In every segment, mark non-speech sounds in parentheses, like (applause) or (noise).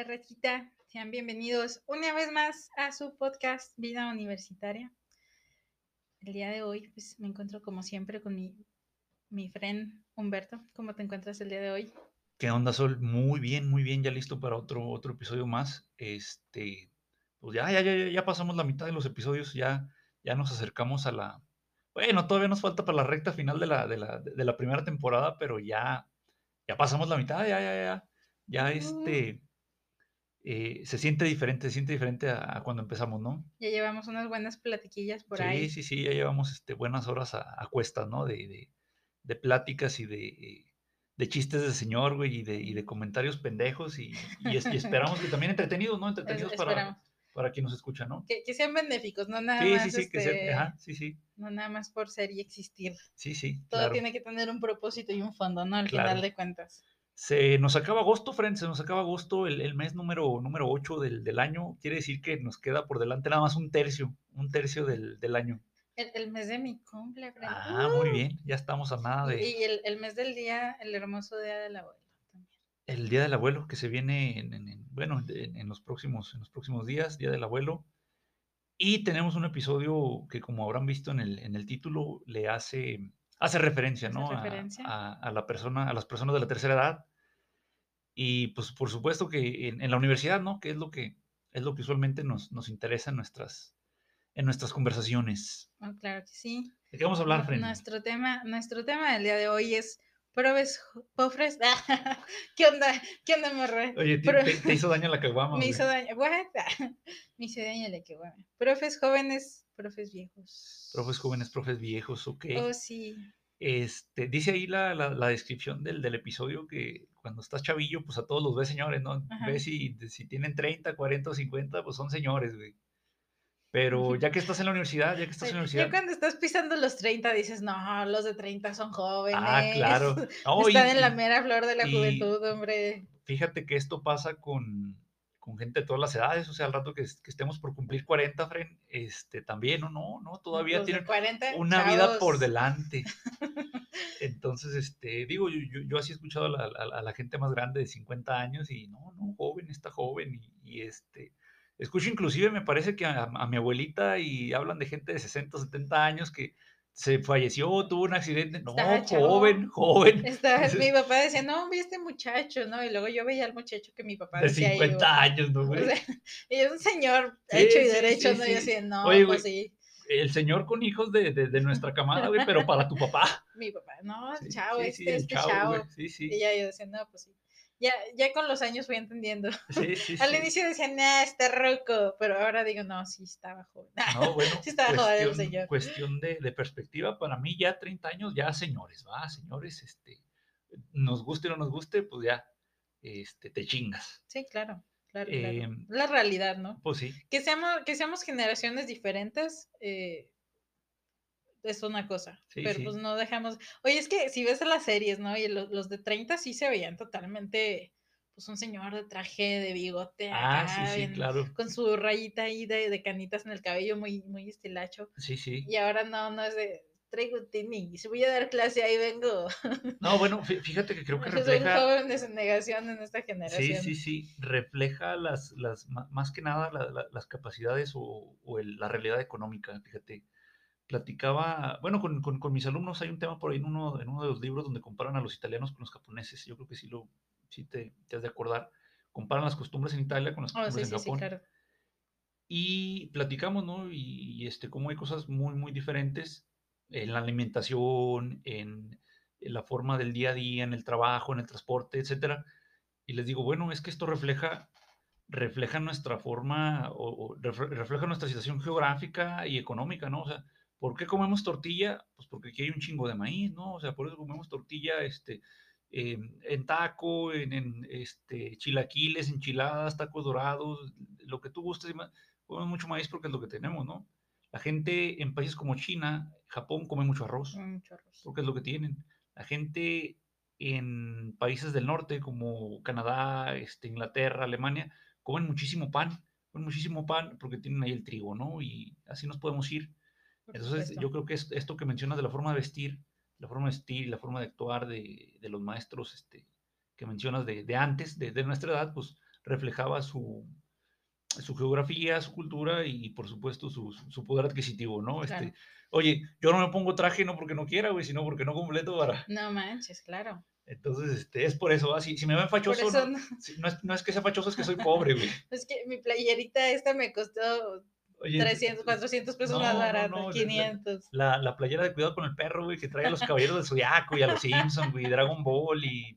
Hola Rachita, sean bienvenidos una vez más a su podcast Vida Universitaria. El día de hoy pues me encuentro como siempre con mi, mi friend Humberto. ¿Cómo te encuentras el día de hoy? ¿Qué onda, Sol? Muy bien, muy bien, ya listo para otro, otro episodio más. Este, pues ya, ya, ya, ya pasamos la mitad de los episodios, ya, ya nos acercamos a la... Bueno, todavía nos falta para la recta final de la, de la, de la primera temporada, pero ya, ya pasamos la mitad, ya, ya, ya, ya, este, eh, se siente diferente, se siente diferente a, cuando empezamos, ¿no? Ya llevamos unas buenas platiquillas por sí, ahí. Sí, sí, sí, ya llevamos este, buenas horas a, cuestas, ¿no? De, de, de, pláticas y de, de chistes de señor, güey, y de, y de comentarios pendejos y, y, esperamos que también entretenidos, ¿no? (laughs) Entretenidos para, para quien nos escucha, ¿no? Que, que, sean benéficos, no nada más. Sí, sí, que este, ajá, sí, sí. No nada más por ser y existir. Sí, sí. Todo tiene que tener un propósito y un fondo, ¿no? Al final de cuentas. Se nos acaba agosto, friends, se nos acaba agosto, el, el mes número, número 8 del, del, año. Quiere decir que nos queda por delante nada más un tercio, un tercio del, del año. El, el, mes de mi cumple. Ah, muy bien, ya estamos a nada de... Y el, el, mes del día, el hermoso día del abuelo también. El día del abuelo que se viene, en, en, bueno, en, en, los próximos, en los próximos días, día del abuelo. Y tenemos un episodio que, como habrán visto en el, en el título, le hace, hace referencia, ¿no? ¿Hace referencia? A, a, a, la persona, a las personas de la tercera edad y pues por supuesto que en, en, la universidad, ¿no? Que es lo que, es lo que usualmente nos, nos interesa en nuestras, en nuestras conversaciones. Oh, claro que sí. ¿De qué vamos a hablar, Fren? Nuestro tema, nuestro tema del día de hoy es pruebes pofres. (laughs) ¿Qué onda? ¿Qué onda, morre? Oye, te, Pro... te, te, hizo daño la caguama. Me hizo daño. What? (laughs) Me hizo daño la caguama. Profes jóvenes, profes viejos. Profes jóvenes, profes viejos, ok. Oh, sí. Este, dice ahí la, la, la descripción del, del, episodio que cuando estás chavillo, pues a todos los ves señores, ¿no? Ajá. Ves si, si tienen 30, 40 o 50, pues son señores, güey. Pero ya que estás en la universidad, ya que estás en la universidad. Ya cuando estás pisando los 30 dices, no, los de 30 son jóvenes. Ah, claro. (laughs) Oh, Están y, en la mera flor de la juventud, hombre. Fíjate que esto pasa con, con gente de todas las edades, o sea, al rato que, que estemos por cumplir 40, Fren, este, también, ¿no? No, no todavía los tienen 40, una chavos. vida por delante. (laughs) Entonces, este, digo, yo, yo, yo así he escuchado a la, a, a la, gente más grande de 50 años y no, no, joven, está joven y, y este, escucho inclusive, me parece que a, a, mi abuelita y hablan de gente de 60, 70 años que se falleció, tuvo un accidente, no, joven, joven. Estaba, mi papá decía, no, vi este muchacho, ¿no? Y luego yo veía al muchacho que mi papá de decía. 50 yo, años, ¿no, güey? O sea, (laughs) y es un señor Sí, hecho y sí, derecho, sí, ¿no? Y yo decía, no, Oye, pues sí, El señor con hijos de, de, de nuestra camada, güey, pero para tu papá. (laughs) mi papá, no, chao, este, este chavo, Sí, sí. Y ya yo decía, no, pues sí. Ya, ya con los años fui entendiendo. (laughs) Sí, sí, Al sí. inicio decía, nah, está roco, pero ahora digo, no, sí estaba joven. (laughs) No, bueno, Sí estaba joven el cuestión, señor. cuestión de, de perspectiva, para mí ya 30 años, ya señores, va, señores, este, nos guste o no nos guste, pues ya, este, te chingas. Sí, claro, claro, claro. Eh, La realidad, ¿no? pues sí, Que seamos, que seamos generaciones diferentes, eh, es una cosa, Sí, pero sí. pues no dejamos. Oye, es que si ves las series, ¿no? Y los, los de 30 sí se veían totalmente, pues un señor de traje, de bigote, ah, acá, sí, sí, bien- claro, con su rayita ahí de, de canitas en el cabello, muy, muy estilacho. sí, sí. Y ahora no, no es de, traigo tenis, voy a dar clase, ahí vengo. (laughs) No, bueno, fí- fíjate que creo que Soy refleja, joven de negación en esta sí, generación. sí, sí, refleja las, las, más que nada la- la- las capacidades o, o el- la realidad económica, fíjate. Platicaba, bueno, con, con, con mis alumnos hay un tema por ahí en uno, en uno de los libros donde comparan a los italianos con los japoneses. Yo creo que sí, lo, sí te, te has de acordar. Comparan las costumbres en Italia con las Oh, costumbres sí, en sí, sí, Japón. claro. Y platicamos, ¿no? Y, y, este, cómo hay cosas muy, muy diferentes en la alimentación, en, en la forma del día a día, en el trabajo, en el transporte, etcétera. Y les digo, bueno, es que esto refleja, refleja nuestra forma, o, o refle- refleja nuestra situación geográfica y económica, ¿no? O sea, ¿por qué comemos tortilla? Pues porque aquí hay un chingo de maíz, ¿no? O sea, por eso comemos tortilla, este, eh, en taco, en, en, este, chilaquiles, enchiladas, tacos dorados, lo que tú gustes. Comemos mucho maíz porque es lo que tenemos, ¿no? La gente en países como China, Japón, come mucho arroz Mucho arroz. porque es lo que tienen. La gente en países del norte como Canadá, este, Inglaterra, Alemania, comen muchísimo pan, comen muchísimo pan porque tienen ahí el trigo, ¿no? Y así nos podemos ir. Entonces, supuesto. yo creo que es, esto que mencionas de la forma de vestir, la forma de vestir, la forma de actuar de, de los maestros este, que mencionas de, de antes, de, de nuestra edad, pues reflejaba su, su geografía, su cultura y, por supuesto, su, su poder adquisitivo, ¿no? Claro. Este, oye, yo no me pongo traje no porque no quiera, güey, sino porque no completo para... No manches, claro. Entonces, este, es por eso, ¿va? Si, si me ven fachoso, no, no- si- no es, no es que sea fachoso, es que soy pobre, güey. (laughs) Es que mi playerita esta me costó Oye, 300, 400 pesos no, más no, barata, no, la- la- 500. La, la playera de cuidado con el perro, güey, que trae a los caballeros del Zodiaco y a los Simpsons, güey, Dragon Ball y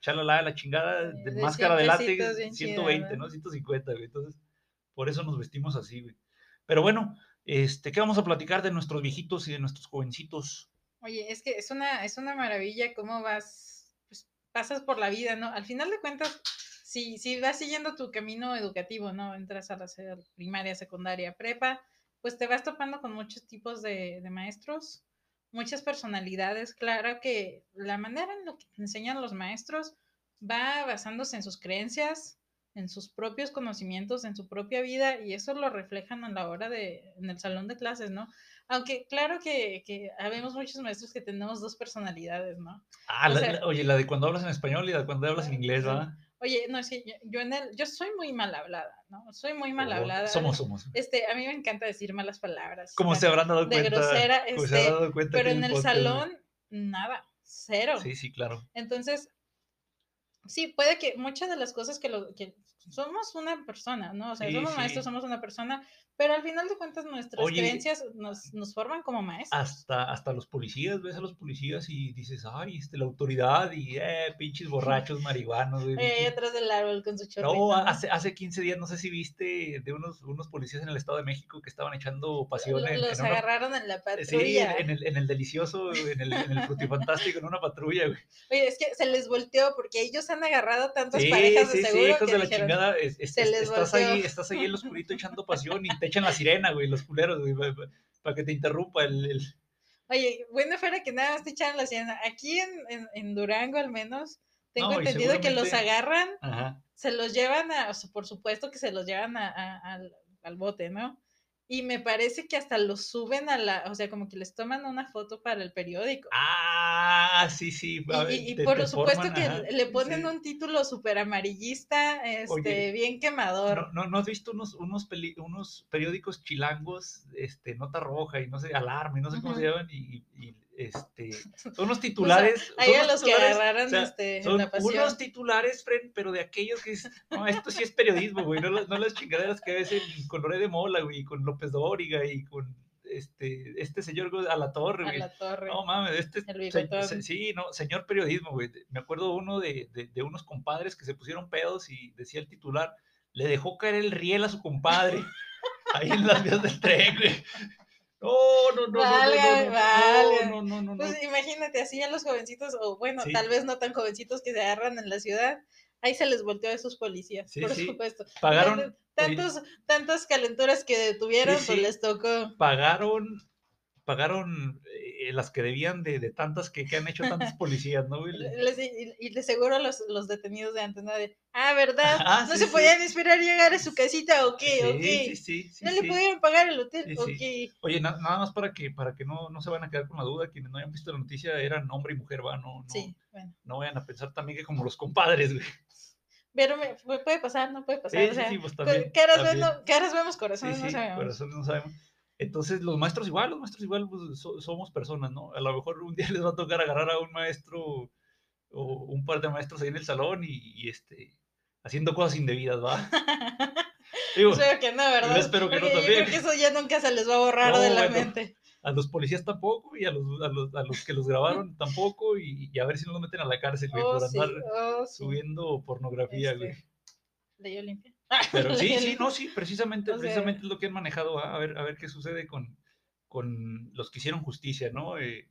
chalala, la chingada de, De máscara de 100 látex, pesitos, bien chida, 120, ¿verdad? ¿no? 150, güey. Entonces, por eso nos vestimos así, güey. Pero bueno, este, ¿qué vamos a platicar de nuestros viejitos y de nuestros jovencitos? Oye, es que es una, es una maravilla cómo vas, pues pasas por la vida, ¿no? Al final de cuentas, si, si vas siguiendo tu camino educativo, ¿no? Entras a la primaria, secundaria, prepa, pues te vas topando con muchos tipos de, de maestros, muchas personalidades. Claro que la manera en lo que te enseñan los maestros va basándose en sus creencias, en sus propios conocimientos, en su propia vida, y eso lo reflejan a la hora de, en el salón de clases, ¿no? Aunque claro que, que habemos muchos maestros que tenemos dos personalidades, ¿no? Ah, la- sea- la- oye, la de cuando hablas en español y la de cuando hablas en inglés. ¿verdad? Oye, no, sí, yo, en el, yo soy muy mal hablada, ¿no? Soy muy mal hablada. Somos, (laughs) somos. Este, a mí me encanta decir malas palabras. Como se habrán dado de cuenta. grosera, como se este, habrán dado cuenta Pero en el podcast, salón, nada, cero. Sí, sí, claro. Entonces, sí, puede que muchas de las cosas que, lo, que somos una persona, ¿no? O sea, Sí, somos sí. maestros, somos una persona, pero al final de cuentas nuestras Oye, creencias nos, nos forman como maestros. hasta, hasta los policías, ves a los policías y dices, ay, este, la autoridad y, eh, pinches borrachos, marihuanos, güey. Oye, ahí pinches- atrás del árbol con su chorrito. No, hace, hace 15 días, no sé si viste de unos, unos policías en el Estado de México que estaban echando pasión Lo- en, Los en una- agarraron en la Sí, patrulla. en el, en el delicioso, en el, en el frutifantástico, en una patrulla, güey. Oye, es que se les volteó porque ellos han agarrado tantas Sí, parejas de sí, sí, seguro que de la dijeron, chingada. es- es- "Se es- les estás, volteó". ahí, estás ahí en lo oscurito (laughs) echando pasión y te echan la sirena, güey, los culeros, güey, para que te interrumpa el... el- Oye, bueno fuera que nada más te echaron la siena. Aquí en, en, en Durango al menos, tengo No, entendido que los agarran, Ajá. se los llevan a, o sea, por supuesto que se los llevan a- a- al, al bote, ¿no? Y me parece que hasta los suben a la, o sea, como que les toman una foto para el periódico. Ah, sí, sí. Y, ver, y- y te- por te supuesto forman, que ajá, le ponen sí. un título súper amarillista, este, Oye, bien quemador. ¿No, no, no has visto unos, unos, peli- unos periódicos chilangos, este, Nota Roja y no sé, Alarma y no sé cómo se llaman? Y, y, este, (laughs) son unos titulares. Ahí son a unos los que titulares, agarraron o sea, este, Son la pasión. unos titulares, Fred, pero de aquellos que es, no, esto sí es periodismo, güey, no, las- no las chingaderas que ves con Loré de Mola, güey, con López Dóriga y con este, este señor a la torre, a güey. la torre. No mames, este se- sí, no, señor periodismo, güey. Me acuerdo uno de, de, de unos compadres que se pusieron pedos y decía el titular, le dejó caer el riel a su compadre (laughs) ahí en las vías del tren, güey. No, no, no, no, no, no, no, no, no, no, no. Pues imagínate así a los jovencitos, o bueno, Sí. tal vez no tan jovencitos que se agarran en la ciudad, ahí se les volteó a esos policías, Sí, por sí. supuesto. Pagaron, Tantos- tantas calenturas que detuvieron, Sí, pues les tocó. pagaron, pagaron eh, las que debían de, de tantas que, que han hecho tantos (laughs) policías, ¿no? Les- y, y de seguro los, los detenidos de antes, ¿no? De, ah, ¿verdad? (laughs) Ah, ¿No sí, se sí. podían esperar llegar a su casita o qué? ¿O Sí, qué? sí, sí, ¿No le pudieron pagar el hotel? ¿O qué? Oye, na- nada más para que, para que no, no se van a quedar con la duda, quienes no hayan visto la noticia eran hombre y mujer, va, no, no, Sí, bueno. no vayan a pensar también que como los compadres, güey. Pero me- pu- puede pasar, no puede Sí, pasar. o sí, sea, sí, pues también. caras, también. vemos, caras vemos, Sí, no sabemos. corazones no sabemos. Entonces, los maestros igual, los maestros igual, pues so- somos personas, ¿no? A lo mejor un día (laughs) les va a tocar agarrar a un maestro o un par de maestros ahí en el salón y, y, este, haciendo cosas indebidas, ¿va? (laughs) Digo, Espero que no, ¿verdad? yo espero que no Porque yo también. creo que eso ya nunca se les va a borrar No, de la bueno. mente. a los policías tampoco y a los, a los, a los que los grabaron (laughs) tampoco y, y a ver si no los meten a la cárcel, güey, Oh, por sí, andar oh, sí. subiendo pornografía, Este, güey. Ley Olimpia. (laughs) Pero sí, sí, no, sí, precisamente, O sea- precisamente es lo que han manejado, a ver, a ver qué sucede con, con los que hicieron justicia, ¿no? Eh,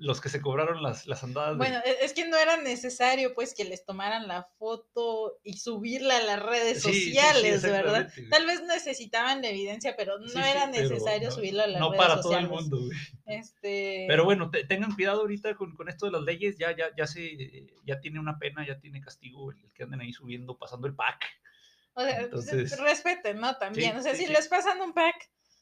los que se cobraron las, las andadas. de- Bueno, e- es que no era necesario pues que les tomaran la foto y subirla a las redes Sí, sí, sí, sociales, ¿verdad? Tal vez necesitaban la evidencia, pero no era necesario no- subirla a las No redes para todo sociales. el mundo, güey. Este, Pero bueno, te- tengan cuidado ahorita con, con esto de las leyes, ya, ya, ya se, ya tiene una pena, ya tiene castigo el que anden ahí subiendo, pasando el pack. O sea, entonces- respeten, ¿no? También, Sí, o sea, sí, si sí. les pasan un pack,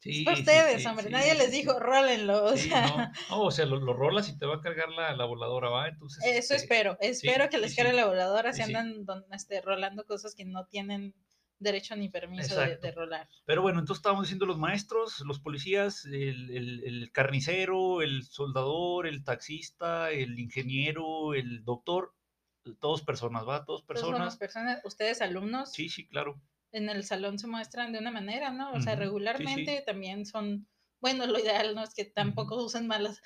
es para ustedes, hombre, nadie les dijo, rólenlo. O sea, no. o sea lo, rolas y te va a cargar la, voladora, ¿va? Entonces, Eso este, espero, espero que les cargue la voladora si andan este, rolando cosas que no tienen derecho ni permiso de, rolar. Pero bueno, entonces estábamos diciendo los maestros, los policías, el, carnicero, el soldador, el taxista, el ingeniero, el doctor, todos personas, ¿va? Todos personas. personas, ustedes alumnos. Sí, sí, claro. En el salón se muestran de una manera, ¿no? O sea, regularmente también son, bueno, lo ideal, ¿no? Es que tampoco usen malas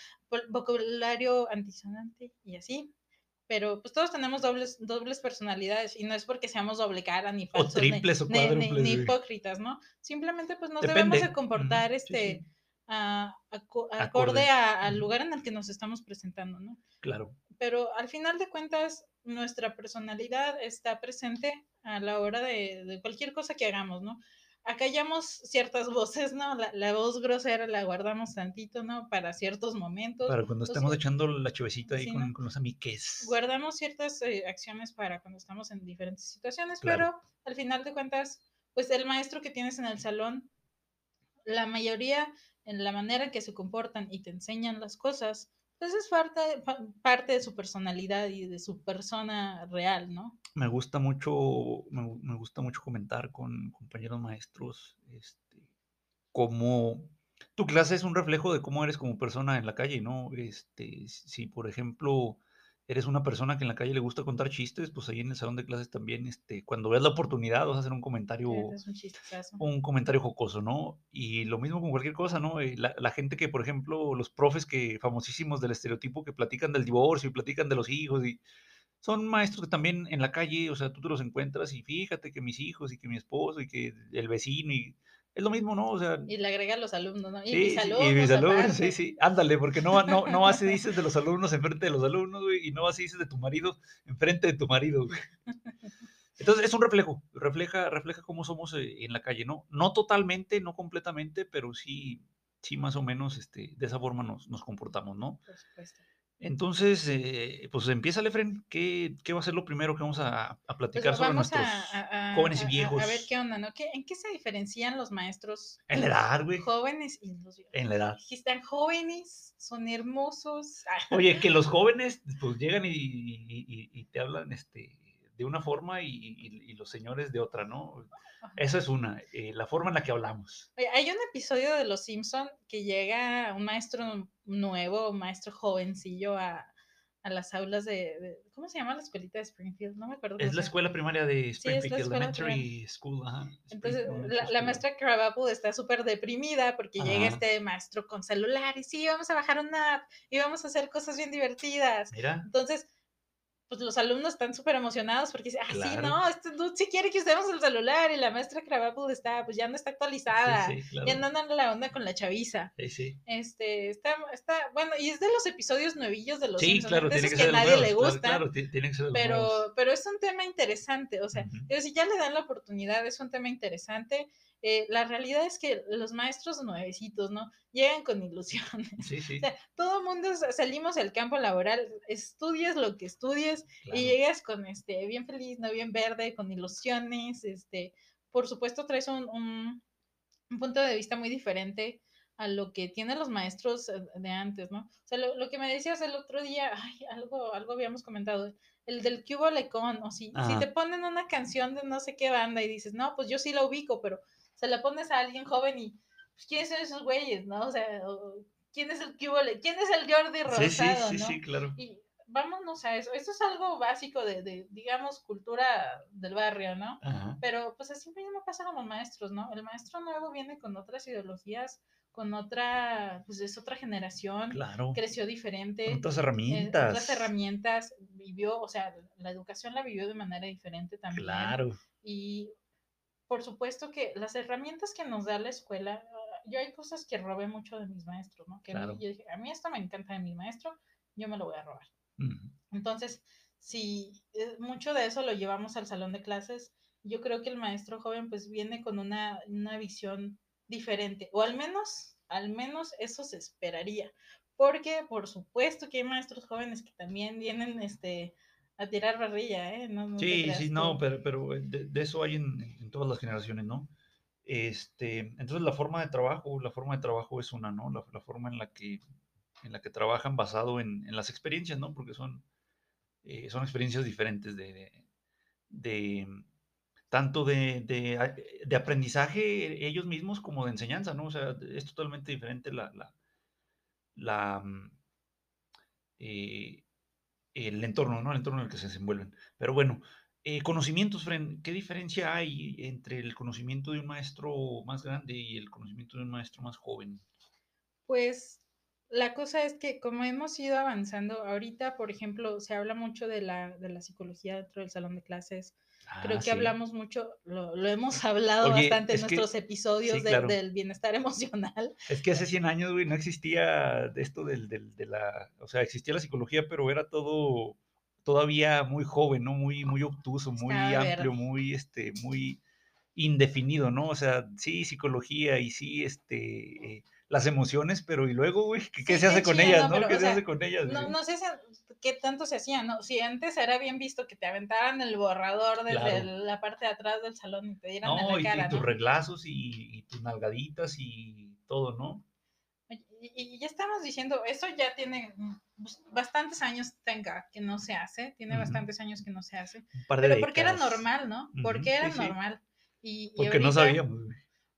vocabulario antisonante y así pero pues todos tenemos dobles, dobles personalidades y no es porque seamos doble cara ni falsos o triples ni, o ni, hipócritas, ¿no? Simplemente pues nos debemos de comportar este acorde, al lugar en el que nos estamos presentando, ¿no? Claro. Pero al final de cuentas nuestra personalidad está presente a la hora de, de cualquier cosa que hagamos, ¿no? acallamos ciertas (laughs) voces, ¿no? La, voz grosera la guardamos tantito, ¿no? Para ciertos momentos. Para cuando estamos echando la chivecita ahí con, los amiques. Guardamos ciertas eh, acciones para cuando estamos en diferentes situaciones, pero al final de cuentas, pues el maestro que tienes en el salón, la mayoría en la manera en que se comportan y te enseñan las cosas, pues es parte, de su personalidad y de su persona real, ¿no? Me gusta mucho, me, gusta mucho comentar con compañeros maestros, este, cómo tu clase es un reflejo de cómo eres como persona en la calle, ¿no? Este, si por ejemplo eres una persona que en la calle le gusta contar chistes, pues ahí en el salón de clases también, este, cuando veas la oportunidad vas a hacer un comentario, un, comentario jocoso, ¿no? Y lo mismo con cualquier cosa, ¿no? Eh, la, la, gente que, por ejemplo, los profes que famosísimos del estereotipo que platican del divorcio y platican de los hijos y son maestros que también en la calle, o sea, tú te los encuentras y fíjate que mis hijos y que mi esposo y que el vecino y es lo mismo, ¿no? O sea, y le agrega a los alumnos, ¿no? Y mis alumnos. Y mis alumnos, sí, sí. Ándale, porque no, no, no así dices de los alumnos enfrente de los alumnos, güey, y no así dices de tu marido enfrente de tu marido, güey. Entonces es un reflejo, refleja, refleja cómo somos eh, en la calle, ¿no? No totalmente, no completamente, pero sí, sí más o menos este, de esa forma nos, nos comportamos, ¿no? Por supuesto. Entonces, eh, pues empieza, Lefren. ¿Qué, ¿Qué, va a ser lo primero que vamos a, a pues, platicar sobre nuestros jóvenes y viejos? A, ver qué onda, ¿no? ¿En qué se diferencian los maestros? En la edad, güey. Jóvenes y los viejos. En la edad. Están jóvenes, son hermosos. (laughs) Oye, que los jóvenes, pues llegan y, y, y te hablan este, de una forma y, los señores de otra, ¿no? Esa es una, eh, la forma en la que hablamos. hay un episodio de Los Simpson que llega un maestro nuevo, un maestro jovencillo a, las aulas de, ¿cómo se llama la escuelita de Springfield? No me acuerdo. Es la escuela primaria de Springfield, Elementary School. Entonces, la, maestra Krabappel está súper deprimida porque llega este maestro con celular y sí, vamos a bajar una app y vamos a hacer cosas bien divertidas. Mira. Entonces, pues los alumnos están súper emocionados porque dicen, ah, sí, no, este dude sí quiere que usemos el celular y la maestra Krabappel está, pues ya no está actualizada, ya no andan la onda con la chaviza. Sí, sí. Este, está, está, bueno, y es de los episodios nuevillos de los Sí, claro, tiene que, que, a nadie le gusta. Claro, tiene que ser pero, pero es un tema interesante, o sea, si ya le dan la oportunidad, es un tema interesante. Eh, la realidad es que los maestros nuevecitos, ¿no? Llegan con ilusiones. (laughs) Sí, sí. O sea, todo mundo salimos al campo laboral, estudias lo que estudies y llegas con este, bien feliz, ¿no? Bien verde, con ilusiones, este, por supuesto traes un, un, punto de vista muy diferente a lo que tienen los maestros eh, de antes, ¿no? O sea, lo, que me decías el otro día, (laughs) ay, algo, algo habíamos comentado, el del Cubo Lecon, o si, si te ponen una canción de no sé qué banda y dices, no, pues yo sí la ubico, pero se la pones a alguien joven y, pues, ¿quiénes son esos güeyes, no? O sea, ¿quién es el ¿Quién es el Jordi Rosado, sí, sí, sí, claro. Y vámonos a eso. Esto es algo básico de, de digamos, cultura del barrio, ¿no? Pero, pues, así mismo pasa con los maestros, ¿no? El maestro nuevo viene con otras ideologías, con otra, pues es otra generación, claro. creció diferente, otras herramientas, eh, otras herramientas, vivió, o sea, la educación la vivió de manera diferente también. Claro. Y por supuesto que las herramientas que nos da la escuela, yo hay cosas que robé mucho de mis maestros, ¿no? Que a, mí, yo dije, a mí esto me encanta de mi maestro, yo me lo voy a robar. Entonces, si eh, mucho de eso lo llevamos al salón de clases, yo creo que el maestro joven pues viene con una, una visión diferente, o al menos, al menos eso se esperaría, porque por supuesto que hay maestros jóvenes que también vienen, este, a tirar barrilla, ¿eh? sí, sí, no, pero, pero eh, de, eso hay en, todas las generaciones, ¿no? Este, entonces la forma de trabajo, la forma de trabajo es una, ¿no? La, la forma en la que, en la que trabajan basado en, en las experiencias, ¿no? Porque son, eh, son experiencias diferentes de, de, de tanto de, de, de, aprendizaje ellos mismos como de enseñanza, ¿no? O sea, es totalmente diferente la, la, la mm, eh, el entorno, ¿no? El entorno en el que se desenvuelven. Pero bueno, eh, conocimientos, Fren, ¿qué diferencia hay entre el conocimiento de un maestro más grande y el conocimiento de un maestro más joven? Pues la cosa es que como hemos ido avanzando, ahorita, por ejemplo, se habla mucho de la, de la psicología dentro del salón de clases. Ah, Creo que sí. hablamos mucho, lo, lo hemos hablado Oye, bastante en nuestros que, episodios sí, de, claro. del bienestar (laughs) emocional. Es que hace 100 años, güey, no existía esto del, del, de la, o sea, existía la psicología, pero era todo todavía muy joven, ¿no? Muy, muy obtuso, muy amplio, muy, este, muy indefinido, ¿no? O sea, sí, psicología y sí, este, eh, las emociones, pero y luego, güey, ¿qué, sí, ¿qué se hace con ellas, no? Pero, ¿Qué se sea, hace con ellas? No, no sé qué tanto se hacía, ¿no? Si antes era bien visto que te aventaran el borrador desde claro. la parte de atrás del salón y te dieran no, en la cara, y, y tus reglazos y, y, tus nalgaditas y todo, ¿no? Y, y, ya estamos diciendo, eso ya tiene pues, bastantes años tenga que no se hace, tiene uh -huh. bastantes años que no se hace. pero décadas. porque era normal, ¿no? Porque uh -huh, era sí, normal. Y, porque ahorita, no sabíamos.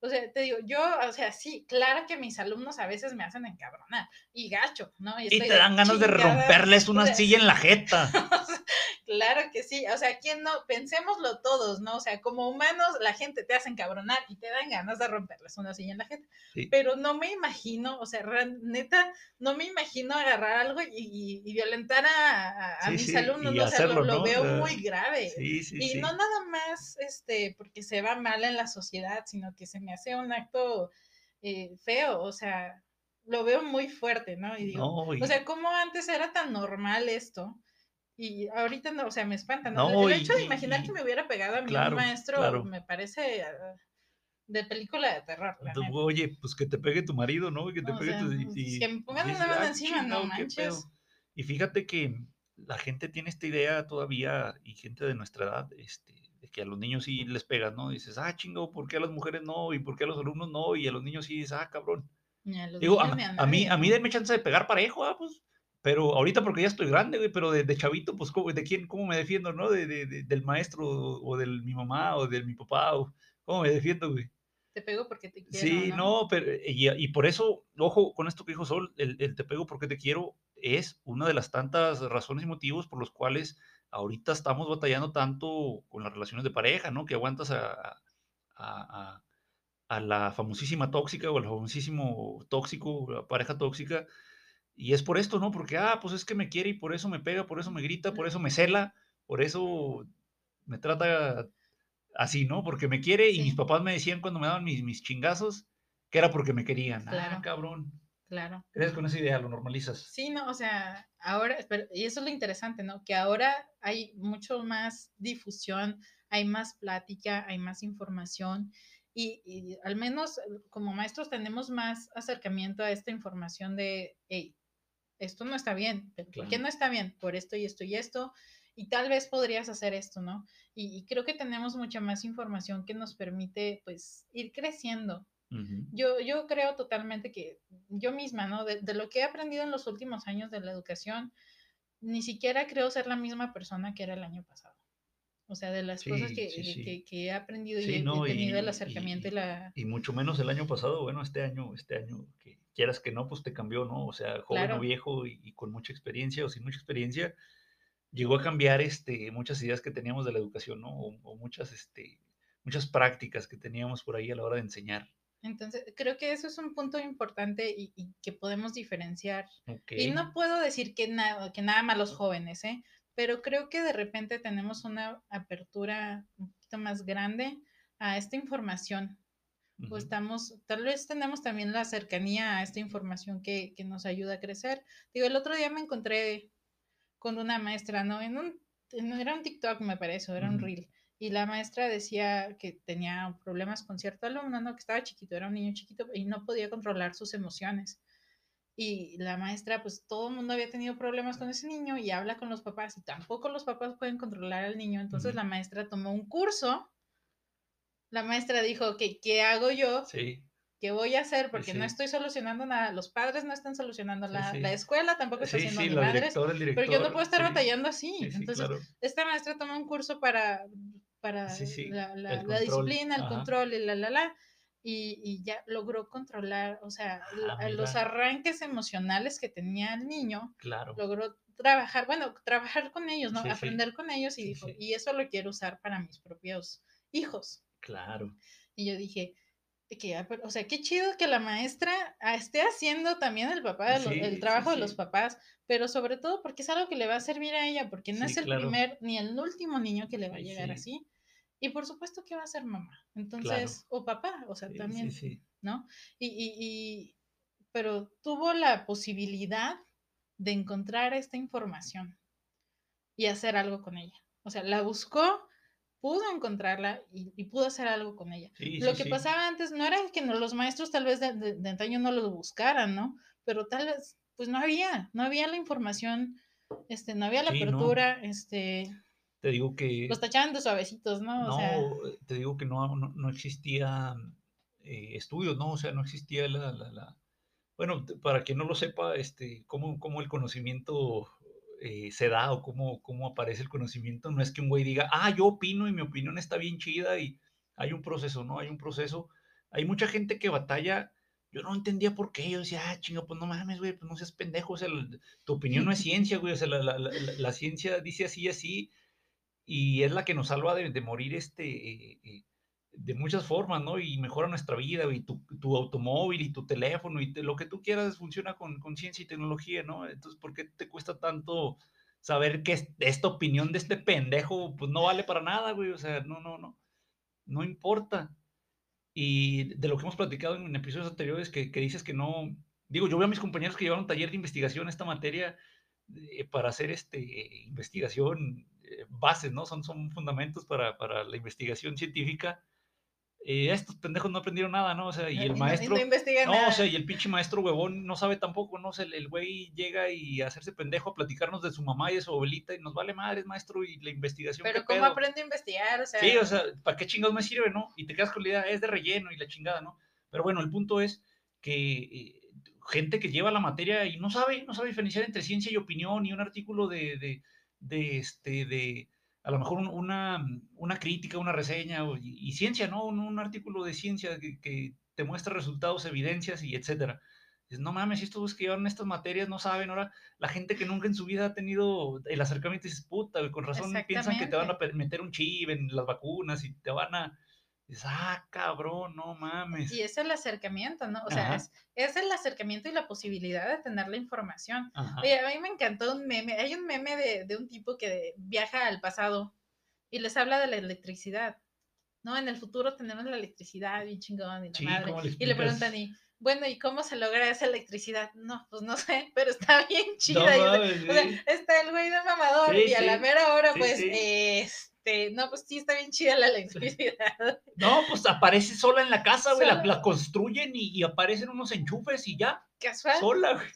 O sea, te digo, yo, o sea, sí, claro que mis alumnos a veces me hacen encabronar y gacho, ¿no? Y, y te dan ganas de romperles una (laughs) silla en la jeta. (laughs) claro que sí, o sea, ¿quién no? Pensémoslo todos, ¿no? O sea, como humanos, la gente te hace encabronar y te dan ganas de romperles una silla en la. Sí. Pero no me imagino, o sea, neta, no me imagino agarrar algo y, y, y violentar a, a sí, mis sí, alumnos, ¿no? o sea, lo, lo ¿no? veo muy grave. y no nada más este, porque se va mal en la sociedad, sino que se me hace un acto eh, feo, o sea, lo veo muy fuerte, ¿no? Y digo, no, y... o sea, ¿cómo antes era tan normal esto? Y ahorita no, o sea, me espanta, ¿no? no el, hecho y, de imaginar y, que me hubiera pegado a mi claro, maestro claro. me parece uh, de película de terror. Oye, pues que te pegue tu marido, ¿no? Que te o pegue sea, tu. Y, que me pongan una mano encima, no manches. Y fíjate que la gente tiene esta idea todavía, y gente de nuestra edad, este, de que a los niños sí les pegas, ¿no? dices, ah, chingo, ¿por qué a las mujeres no? ¿Y por qué a los alumnos no? Y a los niños sí dices, ah, cabrón. Digo, a, a, mí, a mí denme chance de pegar parejo, ah, pues. Pero ahorita porque ya estoy grande, güey, pero de, de chavito, pues, ¿cómo, ¿de quién, cómo me defiendo, no? De, de, de del maestro o, o de mi mamá o de mi papá, o cómo me defiendo, güey. Te pego porque te quiero. Sí, no, no pero, y, y, por eso, ojo con esto que dijo Sol, el, el te pego porque te quiero es una de las tantas razones y motivos por los cuales ahorita estamos batallando tanto con las relaciones de pareja, ¿no? Que aguantas a, a, a, a la famosísima tóxica o al famosísimo tóxico, la pareja tóxica. Y es por esto, ¿no? Porque, ah, pues es que me quiere y por eso me pega, por eso me grita, por eso me cela, por eso me trata así, ¿no? Porque me quiere sí. y mis papás me decían cuando me daban mis, mis chingazos que era porque me querían. Claro. Ah, cabrón. Claro. ¿Crees con esa idea? ¿Lo normalizas? Sí, no, o sea, ahora, y eso es lo interesante, ¿no? Que ahora hay mucho más difusión, hay más plática, hay más información y, y al menos como maestros tenemos más acercamiento a esta información de, hey, esto no está bien, ¿por claro. qué no está bien? Por esto y esto y esto, y tal vez podrías hacer esto, ¿no? Y, y creo que tenemos mucha más información que nos permite, pues, ir creciendo, yo, yo creo totalmente que yo misma, ¿no? De, de, lo que he aprendido en los últimos años de la educación, ni siquiera creo ser la misma persona que era el año pasado. O sea, de las sí, cosas que, sí, sí. que, que, he aprendido y he, no, he tenido y, el acercamiento y, y, la... Y mucho menos el año pasado, bueno, este año, este año, que quieras que no, pues te cambió, ¿no? O sea, joven claro. o viejo y, con mucha experiencia o sin mucha experiencia, llegó a cambiar este, muchas ideas que teníamos de la educación, ¿no? O, o muchas, este, muchas prácticas que teníamos por ahí a la hora de enseñar. Entonces, creo que eso es un punto importante y, y que podemos diferenciar. Okay. Y no puedo decir que, nada que nada más los jóvenes, ¿eh? pero creo que de repente tenemos una apertura un poquito más grande a esta información. Uh -huh. O estamos, tal vez tenemos también la cercanía a esta información que, que, nos ayuda a crecer. Digo, el otro día me encontré con una maestra, ¿no? En un, en, era un TikTok, me parece, era uh -huh. un reel y la maestra decía que tenía problemas con cierto alumno, ¿no? Que estaba chiquito, era un niño chiquito y no podía controlar sus emociones. Y la maestra, pues todo el mundo había tenido problemas con ese niño y habla con los papás y tampoco los papás pueden controlar al niño. Entonces uh -huh. la maestra tomó un curso la maestra dijo que qué hago yo, Sí, qué voy a hacer, porque no estoy solucionando nada, los padres no están solucionando Sí, la, sí. la escuela tampoco está haciendo ni madres, director. pero yo no puedo estar batallando así. Sí, sí, Entonces, claro. esta maestra tomó un curso para, para la, la- disciplina, el ajá. control y la, la, la, y, y ya logró controlar, o sea, Ah, los arranques emocionales que tenía el niño, Claro. logró trabajar, bueno, trabajar con ellos, ¿no? Aprender con ellos y dijo, y eso lo quiero usar para mis propios hijos. Claro. Y yo dije, que, ah, o sea, qué chido que la maestra ah, esté haciendo también el papá, Sí, el sí, trabajo de los papás, pero sobre todo porque es algo que le va a servir a ella, porque no es el claro. primer ni el último niño que le va a llegar sí. así. Y por supuesto que va a ser mamá. Entonces, o papá, o sea, también, sí, sí. ¿no? Y, y, y- pero tuvo la posibilidad de encontrar esta información y hacer algo con ella. O sea, la buscó, pudo encontrarla y, y pudo hacer algo con ella. Sí, Lo sí, que sí. pasaba antes no era que no- los maestros tal vez de, de- de antaño no los buscaran, ¿no? Pero tal vez, pues no había, no había la información, este, no había la no. apertura, este, Te digo que. los tachaban de suavecitos, ¿no? O No, sea, te digo que no, no, no existía eh, estudios, ¿no? O sea, no existía la, la, la- Bueno, para quien no lo sepa, este, cómo, cómo el conocimiento eh, se da o cómo, cómo aparece el conocimiento, no es que un güey diga, ah, yo opino y mi opinión está bien chida y hay un proceso, ¿no? Hay un proceso. Hay mucha gente que batalla. Yo no entendía por qué. Yo decía, ah, chinga, pues no mames, güey, pues no seas pendejo. O sea, la- tu opinión no es (laughs) ciencia, güey. O sea, la, la- la- ciencia dice así y así y es la que nos salva de, de morir este, eh, eh, de muchas formas, ¿no? Y mejora nuestra vida, y tu, tu automóvil y tu teléfono y lo que tú quieras funciona con, con ciencia y tecnología, ¿no? Entonces, ¿por qué te cuesta tanto saber que es- esta opinión de este pendejo, pues no vale para nada, güey? O sea, no, no, no, no importa. Y de lo que hemos platicado en episodios anteriores, que, que dices que no, digo, yo veo a mis compañeros que llevaron taller de investigación esta materia eh, para hacer este, investigación, eh, bases, ¿no? Son, son fundamentos para, para la investigación científica. Eh, estos pendejos no aprendieron nada, ¿no? O sea, y el no- maestro... no No, nada. o sea, y el pinche maestro huevón no sabe tampoco, ¿no? O sea, el, el güey llega y a hacerse pendejo a platicarnos de su mamá y de su abuelita y nos vale madres, maestro, y la investigación. pero ¿qué ¿cómo pedo? aprendo a investigar? O sea, Sí, o sea, ¿para qué chingados me sirve, no? Y te quedas con la idea, es de relleno y la chingada, ¿no? Pero bueno, el punto es que eh, gente que lleva la materia y no sabe, no sabe diferenciar entre ciencia y opinión y un artículo de, de, de este, de, a lo mejor un- una, una crítica, una reseña o- y, y ciencia, ¿no? Un, un artículo de ciencia que, que te muestra resultados, evidencias y etcétera. Dices, no mames, si estos que llevan estas materias no saben, ahora la gente que nunca en su vida ha tenido el acercamiento dices, puta, con razón piensan que te van a meter un chip en las vacunas y te van a... Ah, cabrón, no mames. y es el acercamiento, ¿no? O sea, es, es el acercamiento y la posibilidad de tener la información. Ajá. Oye, a mí me encantó un meme. Hay un meme de, de un tipo que viaja al pasado y les habla de la electricidad. ¿No? En el futuro tenemos la electricidad bien chingón y la Sí, madre. ¿cómo le Y le preguntan, y, bueno, ¿y cómo se logra esa electricidad? No, pues no (laughs) sé, pero está bien chida. O sea, mames, o sea, sí. está el güey de mamador Sí, y a la mera hora, pues, este, no, pues sí está bien chida la electricidad. (laughs) No, pues aparece sola en la casa, güey, la, construyen y, y aparecen unos enchufes y ya, Casual. sola, güey.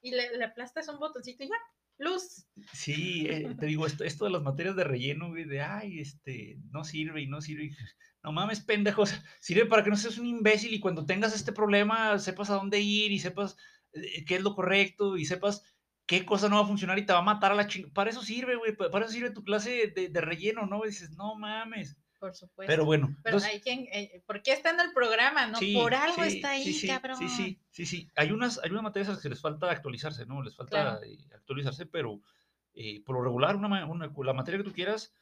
Y le, le aplastas un botoncito y ya, luz. Sí, eh, te digo, esto, esto de las materias de relleno, güey, de, ay, este, no sirve y no sirve. No mames, pendejos, (laughs) sirve para que no seas un imbécil y cuando tengas este problema sepas a dónde ir y sepas eh, qué es lo correcto y sepas qué cosa no va a funcionar y te va a matar a la chingada. Para eso sirve, güey, pa- para eso sirve tu clase de, de relleno, ¿no? Y dices, no mames. Por supuesto. Pero bueno, Pero entonces, hay quien, eh, ¿por qué está en el programa? ¿No? Sí, Por algo sí, está ahí, sí, cabrón. Sí, sí, sí, sí. Hay unas, hay unas materias a las que les falta actualizarse, ¿no? Les falta Claro. eh, actualizarse, pero eh, por lo regular, una, una- la materia que tú quieras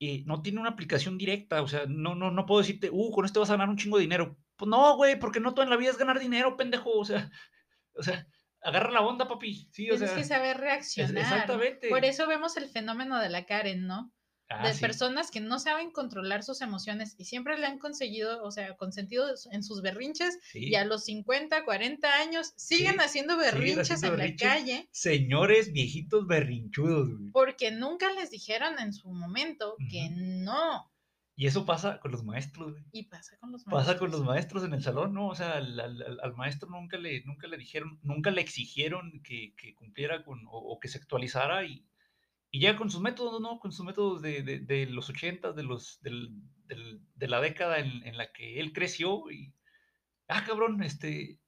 eh, no tiene una aplicación directa. O sea, no, no, no puedo decirte, uh, con esto vas a ganar un chingo de dinero. Pues no, güey, porque no todo en la vida es ganar dinero, pendejo. O sea, (laughs) o sea, agarra la onda, papi. Sí, o Tienes sea, que saber reaccionar. exactamente. Por eso vemos el fenómeno de la Karen, ¿no? Ah, de sí. personas que no saben controlar sus emociones y siempre le han conseguido, o sea, consentido en sus berrinches Sí. y a los 50, 40 años siguen Sí, haciendo berrinches haciendo en berrinches. la calle Señores viejitos berrinchudos, güey. porque nunca les dijeron en su momento que no. Y eso pasa con los maestros, güey. Y pasa con los Pasa con maestros. los maestros en el salón, ¿no? O sea, al, al- al- al maestro nunca le, nunca le dijeron, nunca le exigieron que, que cumpliera con, o, o que se actualizara y, y ya con sus métodos, ¿no? Con sus métodos de, de, de los 80, de, los, del, del, de la década en, en, la que él creció y, ah, cabrón, este,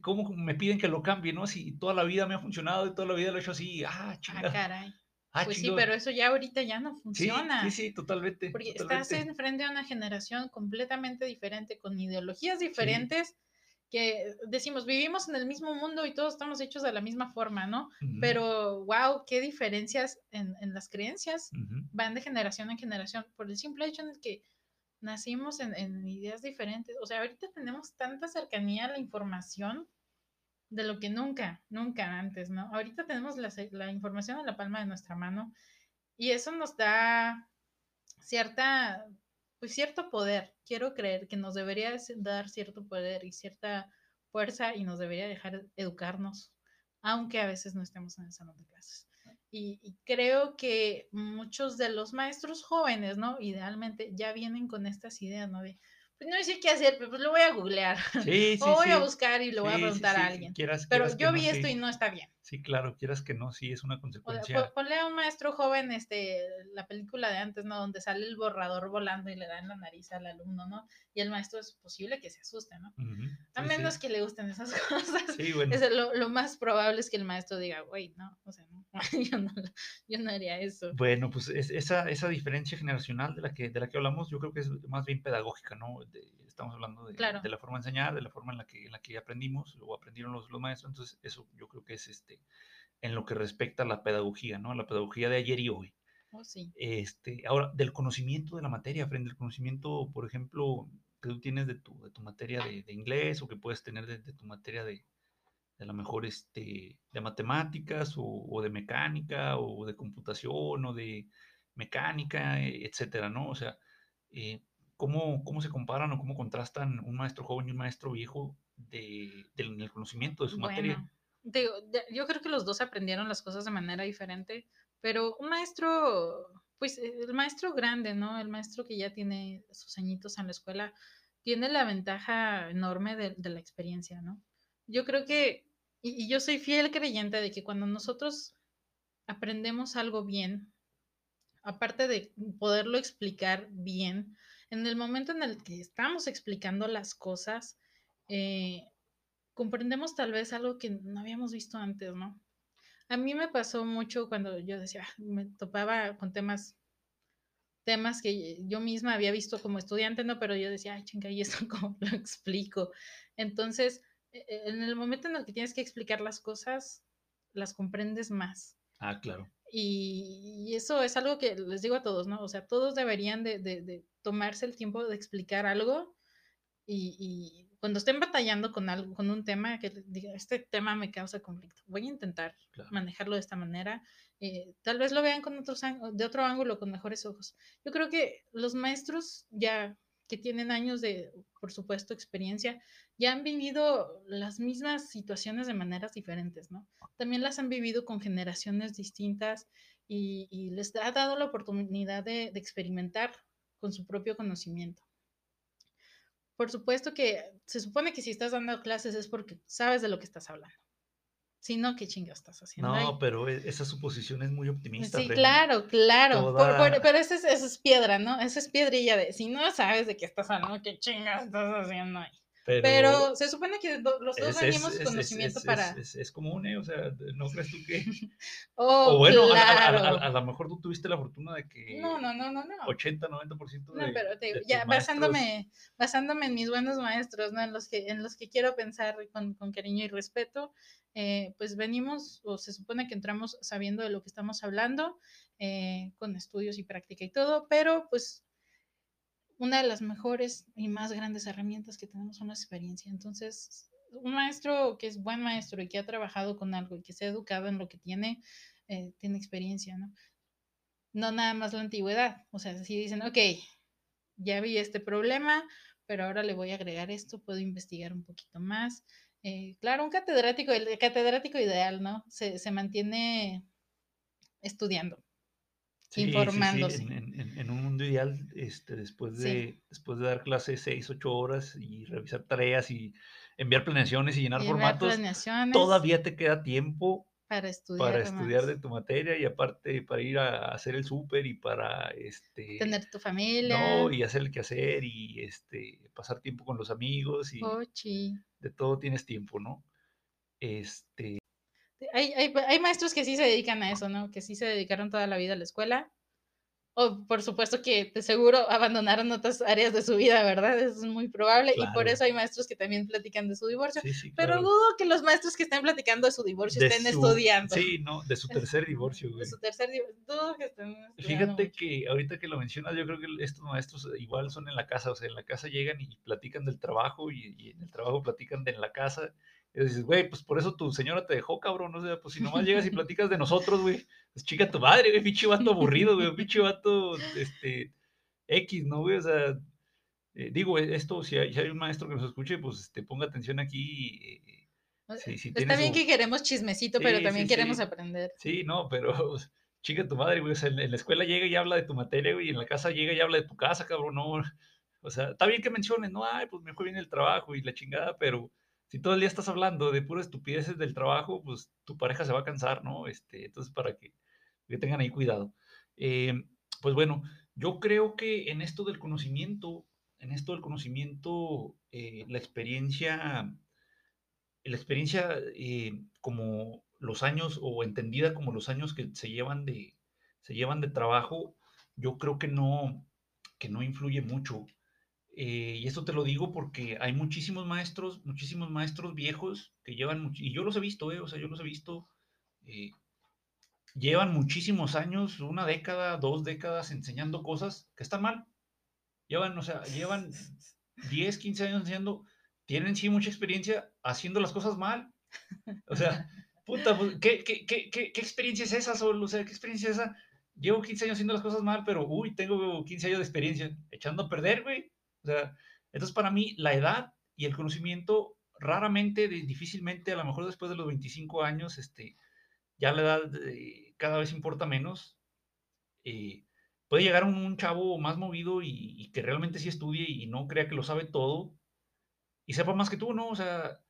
¿cómo me piden que lo cambie, no? Si toda la vida me ha funcionado y toda la vida lo he hecho así, ah, chingada. Ah, caray. (laughs) Ah, pues sí, pero eso ya ahorita ya no funciona. Sí, sí, totalmente. Porque estás enfrente de una generación completamente diferente, con ideologías diferentes, que decimos, vivimos en el mismo mundo y todos estamos hechos de la misma forma, ¿no? Pero, wow, qué diferencias en, en las creencias van de generación en generación, por el simple hecho en el que nacimos en, en ideas diferentes. O sea, ahorita tenemos tanta cercanía a la información de lo que nunca, nunca antes, ¿no? Ahorita tenemos la, información en la palma de nuestra mano y eso nos da cierta, pues cierto poder. Quiero creer que nos debería dar cierto poder y cierta fuerza y nos debería dejar educarnos, aunque a veces no estemos en el salón de clases. Y, creo que muchos de los maestros jóvenes, ¿no? Idealmente ya vienen con estas ideas, ¿no? De, pues no sé qué hacer, pero pues lo voy a googlear. Sí, (laughs) sí, o voy a buscar y lo voy a preguntar a alguien. pero yo vi esto y no está bien. Sí, claro, quieras que no, sí, es una consecuencia. ponle a un maestro joven este, la película de antes, ¿no? Donde sale el borrador volando y le da en la nariz al alumno, ¿no? Y el maestro es posible que se asuste, ¿no? a menos que le gusten esas (laughs) cosas. Sí, bueno. Es lo, lo, más probable es que el maestro diga, güey, no, o sea, no, (laughs) yo, no yo no haría eso. Bueno, pues esa, esa diferencia generacional de la, que, de la que hablamos, yo creo que es más bien pedagógica, ¿no? estamos hablando de, de, la forma de enseñar, de la forma en la que, en la que aprendimos, luego aprendieron los, los maestros, entonces eso yo creo que es este en lo que respecta a la pedagogía, ¿no? La pedagogía de ayer y hoy. Oh, sí. Este, ahora, del conocimiento de la materia, frente al conocimiento, por ejemplo, que tú tienes de tu, de tu materia de, de inglés o que puedes tener de, de tu materia de, de la mejor este, de matemáticas o, o, de mecánica o de computación o de mecánica, etcétera, ¿no? O sea, eh, ¿cómo, ¿cómo, se comparan o cómo contrastan un maestro joven y un maestro viejo de, del conocimiento de su materia? yo creo que los dos aprendieron las cosas de manera diferente, pero un maestro, pues eh, el maestro grande, ¿no? El maestro que ya tiene sus añitos en la escuela, tiene la ventaja enorme de, la experiencia, ¿no? Yo creo que, y, yo soy fiel creyente de que cuando nosotros aprendemos algo bien, aparte de poderlo explicar bien, en el momento en el que estamos explicando las cosas, eh, comprendemos tal vez algo que no habíamos visto antes, ¿no? A mí me pasó mucho cuando yo decía, me topaba con temas temas que yo misma había visto como estudiante, ¿no? Pero yo decía, ay, chinga, ¿y esto (laughs) cómo lo explico? Entonces, en el momento en el que tienes que explicar las cosas, las comprendes más. Ah, claro. Y, eso es algo que les digo a todos, ¿no? O sea, todos deberían de, de, tomarse el tiempo de explicar algo y, cuando estén batallando con algo, con un tema, que diga, este tema me causa conflicto, voy a intentar manejarlo de esta manera. Eh, tal vez lo vean con otros, de otro ángulo, con mejores ojos. Yo creo que los maestros ya que tienen años de, por supuesto, experiencia, ya han vivido las mismas situaciones de maneras diferentes, ¿no? También las han vivido con generaciones distintas y, les ha dado la oportunidad de experimentar con su propio conocimiento por supuesto que se supone que si estás dando clases es porque sabes de lo que estás hablando. Si no, ¿qué chingo estás haciendo? No, pero e, esa suposición es muy optimista. Sí, claro, claro. pero esa es, es, piedra, ¿no? Esa es piedrilla de si no sabes de qué estás hablando, ¿qué chingas estás haciendo ahí? Pero, se supone que los dos tenemos conocimiento para... Es, común, ¿eh? O sea, ¿no crees tú que...? (laughs) oh, o bueno, claro. a, lo mejor tú tuviste la fortuna de que... No, no, no, no, no. 80, 90% de... No, pero ya basándome, basándome en mis buenos maestros, ¿no? En los que, en los que quiero pensar con, con cariño y respeto, eh, pues venimos, o se supone que entramos sabiendo de lo que estamos hablando, eh, con estudios y práctica y todo, pero pues una de las mejores y más grandes herramientas que tenemos son la experiencia. Entonces, un maestro que es buen maestro y que ha trabajado con algo y que se ha educado en lo que tiene, eh, tiene experiencia, ¿no? No nada más la antigüedad. O sea, si dicen, ok, ya vi este problema, pero ahora le voy a agregar esto, puedo investigar un poquito más. Eh, claro, un catedrático, el catedrático ideal, ¿no? Se, se mantiene estudiando informándose. En, un mundo ideal, este, después, de, después de dar clases seis, ocho horas y revisar tareas y enviar planeaciones y llenar formatos, todavía te queda tiempo Para estudiar. para estudiar de tu materia y aparte para ir a hacer el súper y para este Tener tu familia. no y hacer el quehacer y este pasar tiempo con los amigos y Oh, chi. de todo tienes tiempo, ¿no? Este, Hay, hay, hay maestros que sí se dedican a eso, ¿no? Que sí se dedicaron toda la vida a la escuela. O por supuesto que de seguro abandonaron otras áreas de su vida, ¿verdad? Eso es muy probable. Y por eso hay maestros que también platican de su divorcio. sí, sí, Pero dudo que los maestros que estén platicando de su divorcio De estén su- estudiando. Sí, no, de su tercer divorcio, güey. De su tercer divorcio. Dudo que estén estudiando Fíjate mucho. que ahorita que lo mencionas, yo creo que estos maestros igual son en la casa, o sea, en la casa llegan y platican del trabajo y, y en el trabajo platican de en la casa. Y dices, güey, pues por eso tu señora te dejó, cabrón, o sea, pues si nomás llegas y (laughs) platicas de nosotros, güey, pues chica tu madre, güey, pinche vato aburrido, güey, pinche vato, este, X, ¿no, güey? O sea, eh, digo, eh, esto, si hay, si hay un maestro que nos escuche, pues, este, ponga atención aquí. eh, sí, sí Está bien que queremos chismecito, pero Sí, también sí, queremos sí. aprender. Sí, no, pero pues, chica tu madre, güey. O sea, en, en la escuela llega y habla de tu materia, güey, y en la casa llega y habla de tu casa, cabrón, no. O sea, está bien que menciones, no, ay, pues me fue bien el trabajo y la chingada, pero si todo el día estás hablando de puras estupideces del trabajo, pues tu pareja se va a cansar, ¿no? Este, entonces, para que, que tengan ahí cuidado. Eh, pues bueno, yo creo que en esto del conocimiento, en esto del conocimiento, eh, la experiencia la experiencia eh, como los años o entendida como los años que se llevan de se llevan de trabajo yo creo que no que no influye mucho Eh, y esto te lo digo porque hay muchísimos maestros muchísimos maestros viejos que llevan y yo los he visto eh, o sea yo los he visto eh, llevan muchísimos años una década dos décadas enseñando cosas que están mal llevan o sea llevan 10 15 años enseñando tienen sí mucha experiencia haciendo las cosas mal. O sea, (laughs) puta, pues, ¿qué, qué, qué, qué, qué experiencia es esa, Sol? O sea, ¿qué experiencia es esa? Llevo 15 años haciendo las cosas mal, pero, uy, tengo 15 años de experiencia echando a perder, güey. O sea, entonces para mí la edad y el conocimiento raramente, difícilmente, a lo mejor después de los 25 años, este, ya la edad eh, cada vez importa menos. Eh, puede llegar un, un chavo más movido y, y que realmente sí estudie y no crea que lo sabe todo y sepa más que tú, ¿no? O sea,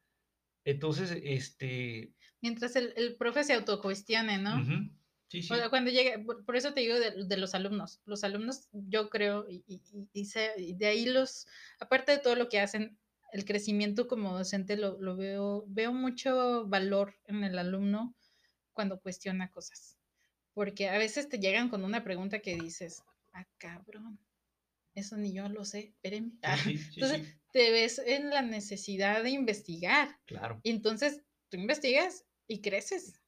entonces, este... Mientras el, el profe se autocuestione, ¿no? ujú, Sí, sí. O sea, cuando llegue, por, por eso te digo de, de los alumnos. Los alumnos, yo creo, y, y- y- sé- y de ahí los, aparte de todo lo que hacen, el crecimiento como docente lo, lo veo, veo mucho valor en el alumno cuando cuestiona cosas. Porque a veces te llegan con una pregunta que dices, ah, cabrón, eso ni yo lo sé, espérenme. Sí, sí, (laughs) Entonces, sí, te ves en la necesidad de investigar. claro. Y entonces tú investigas y creces.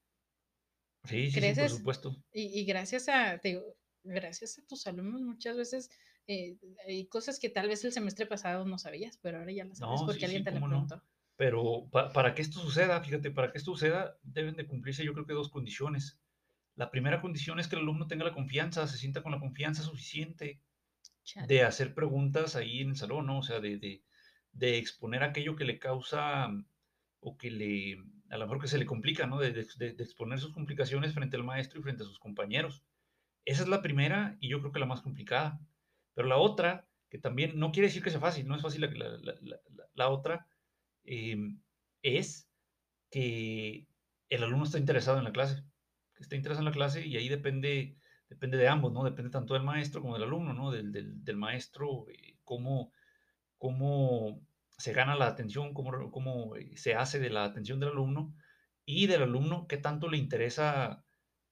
Sí, sí, sí, por creces supuesto. Y, y gracias a, te digo, gracias a tus alumnos muchas veces eh, hay cosas que tal vez el semestre pasado no sabías, pero ahora ya las sabes No, porque sí, alguien sí, te lo cómo no. preguntó. Pero pa- para que esto suceda, fíjate, para que esto suceda, deben de cumplirse yo creo que dos condiciones. La primera condición es que el alumno tenga la confianza, se sienta con la confianza suficiente Chale. de hacer preguntas ahí en el salón, ¿no? O sea, de, de, de exponer aquello que le causa o que le, a lo mejor que se le complica, ¿no? De, de- exponer sus complicaciones frente al maestro y frente a sus compañeros. Esa es la primera y yo creo que la más complicada. Pero la otra, que también no quiere decir que sea fácil, no es fácil la, la- la- la- otra, eh, es que el alumno está interesado en la clase, que está interesado en la clase y ahí depende, depende de ambos, ¿no? Depende tanto del maestro como del alumno, ¿no? Del, del- del maestro, eh, cómo, cómo se gana la atención, cómo, cómo eh, se hace de la atención del alumno y del alumno qué tanto le interesa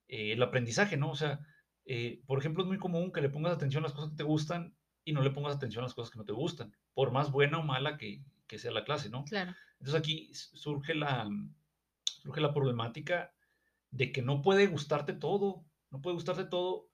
eh, el aprendizaje, ¿no? O sea, eh, por ejemplo, es muy común que le pongas atención a las cosas que te gustan y no le pongas atención a las cosas que no te gustan, por más buena o mala que, que sea la clase, ¿no? Claro. Entonces aquí surge la, surge la problemática de que no puede gustarte todo, no puede gustarte todo,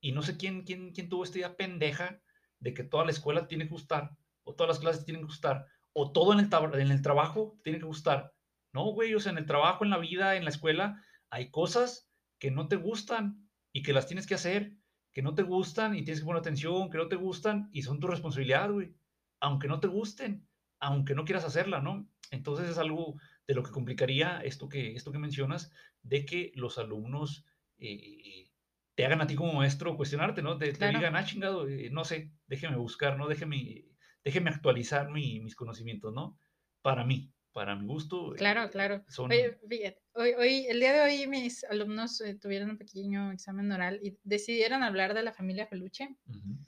y no sé quién, quién, quién tuvo esta idea pendeja de que toda la escuela tiene que gustar, o todas las clases tienen que gustar, o todo en el, tab- en el trabajo tiene que gustar. No, güey, o sea, en el trabajo, en la vida, en la escuela, hay cosas que no te gustan y que las tienes que hacer, que no te gustan y tienes que poner atención, que no te gustan y son tu responsabilidad, güey, aunque no te gusten, aunque no quieras hacerla, ¿no? Entonces es algo de lo que complicaría esto que, esto que mencionas, de que los alumnos eh, te hagan a ti como maestro cuestionarte, ¿no? Te, te Claro. digan, ah, chingado, eh, no sé, déjeme buscar, ¿no? Déjeme, déjeme actualizar mi- mis conocimientos, ¿no? Para mí, para mi gusto. eh, Claro, claro. Son, Oye, fíjate, hoy, hoy, el día de hoy mis alumnos eh, tuvieron un pequeño examen oral y decidieron hablar de la familia Peluche. Ujú.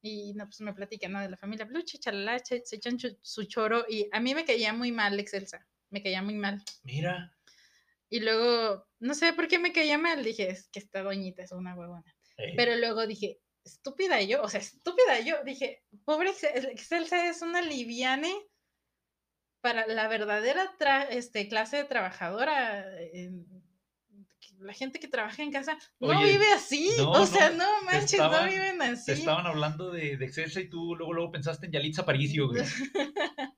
Y no, pues me platican ¿no? de la familia Peluche, chalala, se, echan su choro. Y a mí me caía muy mal Excelsa, me caía muy mal. Mira, Y luego, no sé por qué me caía mal, dije, es que esta doñita es una huevona. eh, Pero luego dije, estúpida yo, o sea, estúpida yo. Dije, pobre Excel- Excelsa es una liviane para la verdadera este, clase de trabajadora. eh, la gente que trabaja en casa no vive así. no, o sea, no, no te manches, estaban- no viven te así. estaban hablando de, de Excelsa y tú luego, luego pensaste en Yalitza Aparicio, güey. (laughs)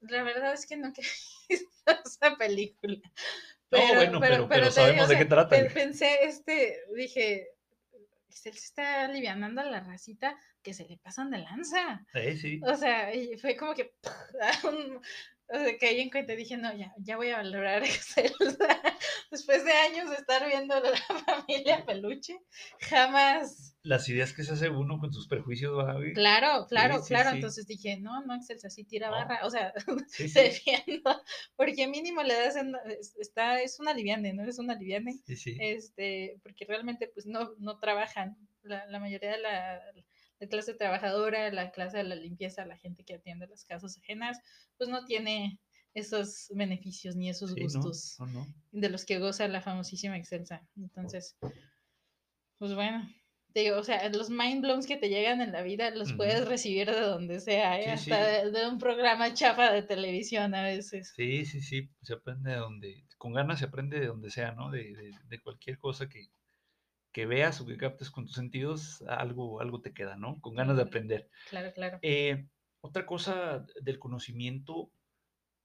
La verdad es que no quería (laughs) esa película. No, bueno, pero- pero te sabemos de qué trata. Pensé, este, dije, Excel se está alivianando a la racita que se le pasan de lanza. Eh, sí. O sea, y fue como que (laughs) un- o sea, caí en cuenta y dije, no, ya, ya voy a valorar (laughs) Excel. Después de años de estar viendo la (laughs) familia Peluche, jamás. Las ideas que se hace uno con sus prejuicios, ¿verdad, güey? Claro, claro, sí, claro. sí. Entonces dije, no, no, Excel así tira barra. O sea, (laughs) Sí, sí. defiendo, (laughs) porque mínimo le das, en- es- está, es una liviane, ¿no? Es una liviane, sí, sí. este, porque realmente pues no, no trabajan, la, la mayoría de la, la clase trabajadora, la clase de la limpieza, la gente que atiende las casas ajenas, pues no tiene esos beneficios ni esos Sí, no, gustos no, no. de los que goza la famosísima Excelsa. Entonces, pues bueno, te digo, o sea, los mind blowns que te llegan en la vida los puedes recibir de donde sea, ¿eh? Sí, hasta sí. de, de un programa chafa de televisión a veces. Sí, sí, sí, se aprende de donde, con ganas se aprende de donde sea, ¿no? De, de- de cualquier cosa que, que veas o que captes con tus sentidos, algo, algo te queda, ¿no? Con ganas de aprender. Claro, claro. Eh, otra cosa del conocimiento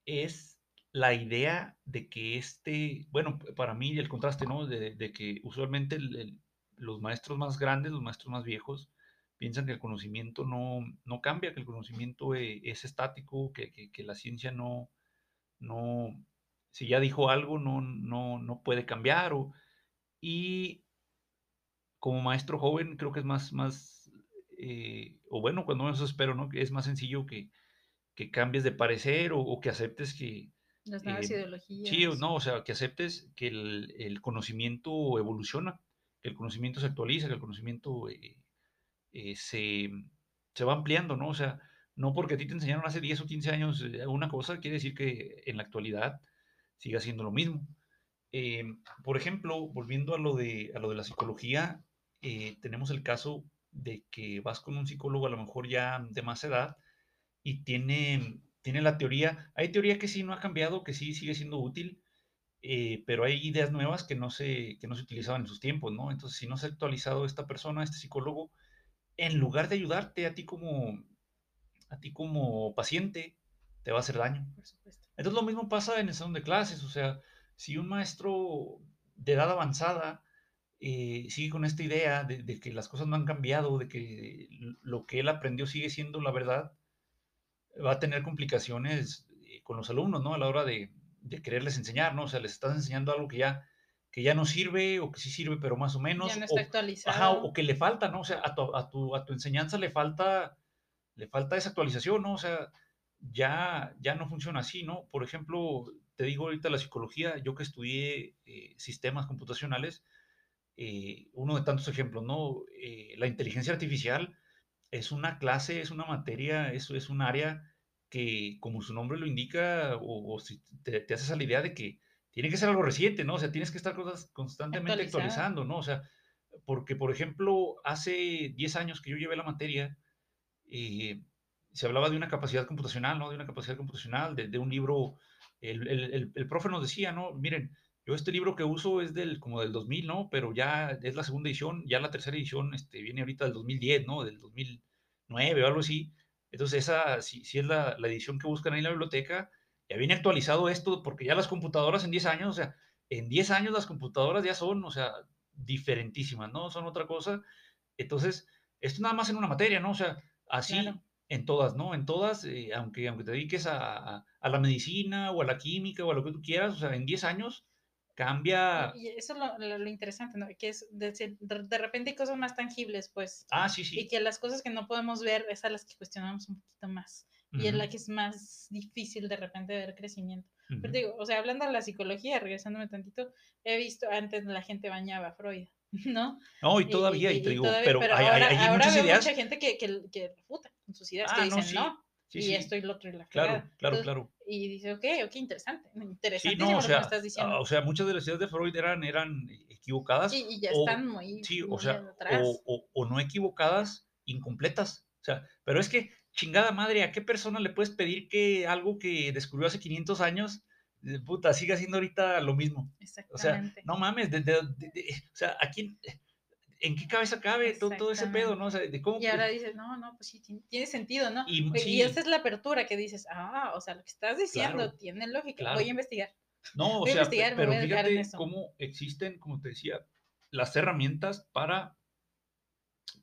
es la idea de que este, bueno, para mí el contraste, ¿no? De, de que usualmente el- el- los maestros más grandes, los maestros más viejos, piensan que el conocimiento no, no cambia, que el conocimiento eh, es estático, que, que- que la ciencia no, no, si ya dijo algo, no, no, no puede cambiar. O, y como maestro joven, creo que es más, más eh, o bueno, cuando menos espero, ¿no? Es más sencillo que, que cambies de parecer o, o que aceptes que, Las nuevas eh, ideologías. sí o no, o sea, que aceptes que el, el conocimiento evoluciona, que el conocimiento se actualiza, que el conocimiento eh, eh, se, se va ampliando, ¿no? O sea, no porque a ti te enseñaron hace 10 o 15 años eh, una cosa, quiere decir que en la actualidad siga siendo lo mismo. Por ejemplo, volviendo a lo de, a lo de la psicología, tenemos el caso de que vas con un psicólogo a lo mejor ya de más edad y tiene, tiene la teoría, hay teoría que sí no ha cambiado, que sí sigue siendo útil, eh, pero hay ideas nuevas que no, se, que no se utilizaban en sus tiempos, ¿no? Entonces, si no se ha actualizado esta persona, este psicólogo, en lugar de ayudarte a ti como, a ti como paciente, te va a hacer daño. Por supuesto. Entonces lo mismo pasa en el salón de clases, o sea, si un maestro de edad avanzada eh, sigue con esta idea de, de que las cosas no han cambiado, de que lo que él aprendió sigue siendo la verdad, va a tener complicaciones eh, con los alumnos, ¿no? A la hora de, de quererles enseñar, ¿no? O sea, les estás enseñando algo que ya, que ya no sirve o que sí sirve, pero más o menos. Ya no o- está actualizado. Ajá, o que le falta, ¿no? O sea, a tu, a tu, a tu enseñanza le falta, le falta esa actualización, ¿no? O sea, ya, ya no funciona así, ¿no? Por ejemplo, te digo ahorita la psicología, yo que estudié eh, sistemas computacionales, eh, uno de tantos ejemplos, ¿no? Eh, la inteligencia artificial es una clase, es una materia, eso es un área que, como su nombre lo indica, o, o si te, te haces a la idea de que tiene que ser algo reciente, ¿no? O sea, tienes que estar cosas constantemente actualizando, ¿no? O sea, porque, por ejemplo, hace 10 años que yo llevé la materia, eh, se hablaba de una capacidad computacional, ¿no? De una capacidad computacional, de, de un libro, el, el, el, el, profe nos decía, ¿no? Miren, yo este libro que uso es del, como del 2000, ¿no? Pero ya es la segunda edición, ya la tercera edición este, viene ahorita del 2010, ¿no? Del 2009 o algo así. Entonces, esa, si, si es la, la, edición que buscan ahí en la biblioteca, ya viene actualizado esto, porque ya las computadoras en 10 años, o sea, en 10 años las computadoras ya son, o sea, diferentísimas, ¿no? Son otra cosa. Entonces, esto nada más en una materia, ¿no? O sea, así claro. en todas, ¿no? En todas, eh, aunque, aunque te dediques a, a, a, la medicina o a la química o a lo que tú quieras, o sea, en 10 años cambia. Y eso es lo, lo, lo interesante, ¿no? Que es de, de, repente hay cosas más tangibles, pues. Ah, sí, sí. Y que las cosas que no podemos ver es a las que cuestionamos un poquito más. y es la que es más difícil de repente ver crecimiento. Pero Ujú. te digo, o sea, hablando de la psicología, regresándome tantito, he visto antes la gente bañaba a Freud, (laughs) ¿no? No, y todavía, y y- te y digo, todavía, pero pero hay, hay- ahora, hay ahora muchas veo ideas. mucha gente que, que, que refuta con sus ideas, que Ah, no, dicen, sí, no, sí, y sí, esto y lo otro y la claro, claro, Entonces, claro. y dice, ok, ok, interesante, Sí, interesantísimo no, o lo que sea, estás ah, diciendo. o sea, muchas de las ideas de Freud eran, eran equivocadas Y, y ya o, están muy, sí, o muy sea, atrás. o, o- o no equivocadas, incompletas. O sea, pero es que, chingada madre, ¿a qué persona le puedes pedir que algo que descubrió hace 500 años, eh, puta, siga haciendo ahorita lo mismo? O sea, Exactamente. no mames, de- de- de- o sea, ¿a quién, en qué cabeza cabe todo, todo ese pedo, no? O sea, de cómo... Y ahora dices, no, no, pues sí, tiene, sentido, ¿no? Y, Y, sí, esa es la apertura que dices, ah, o sea, lo que estás diciendo Claro, tiene lógica, claro. voy a investigar. No, o Voy a sea, pero en fíjate cómo existen, como te decía, las herramientas para,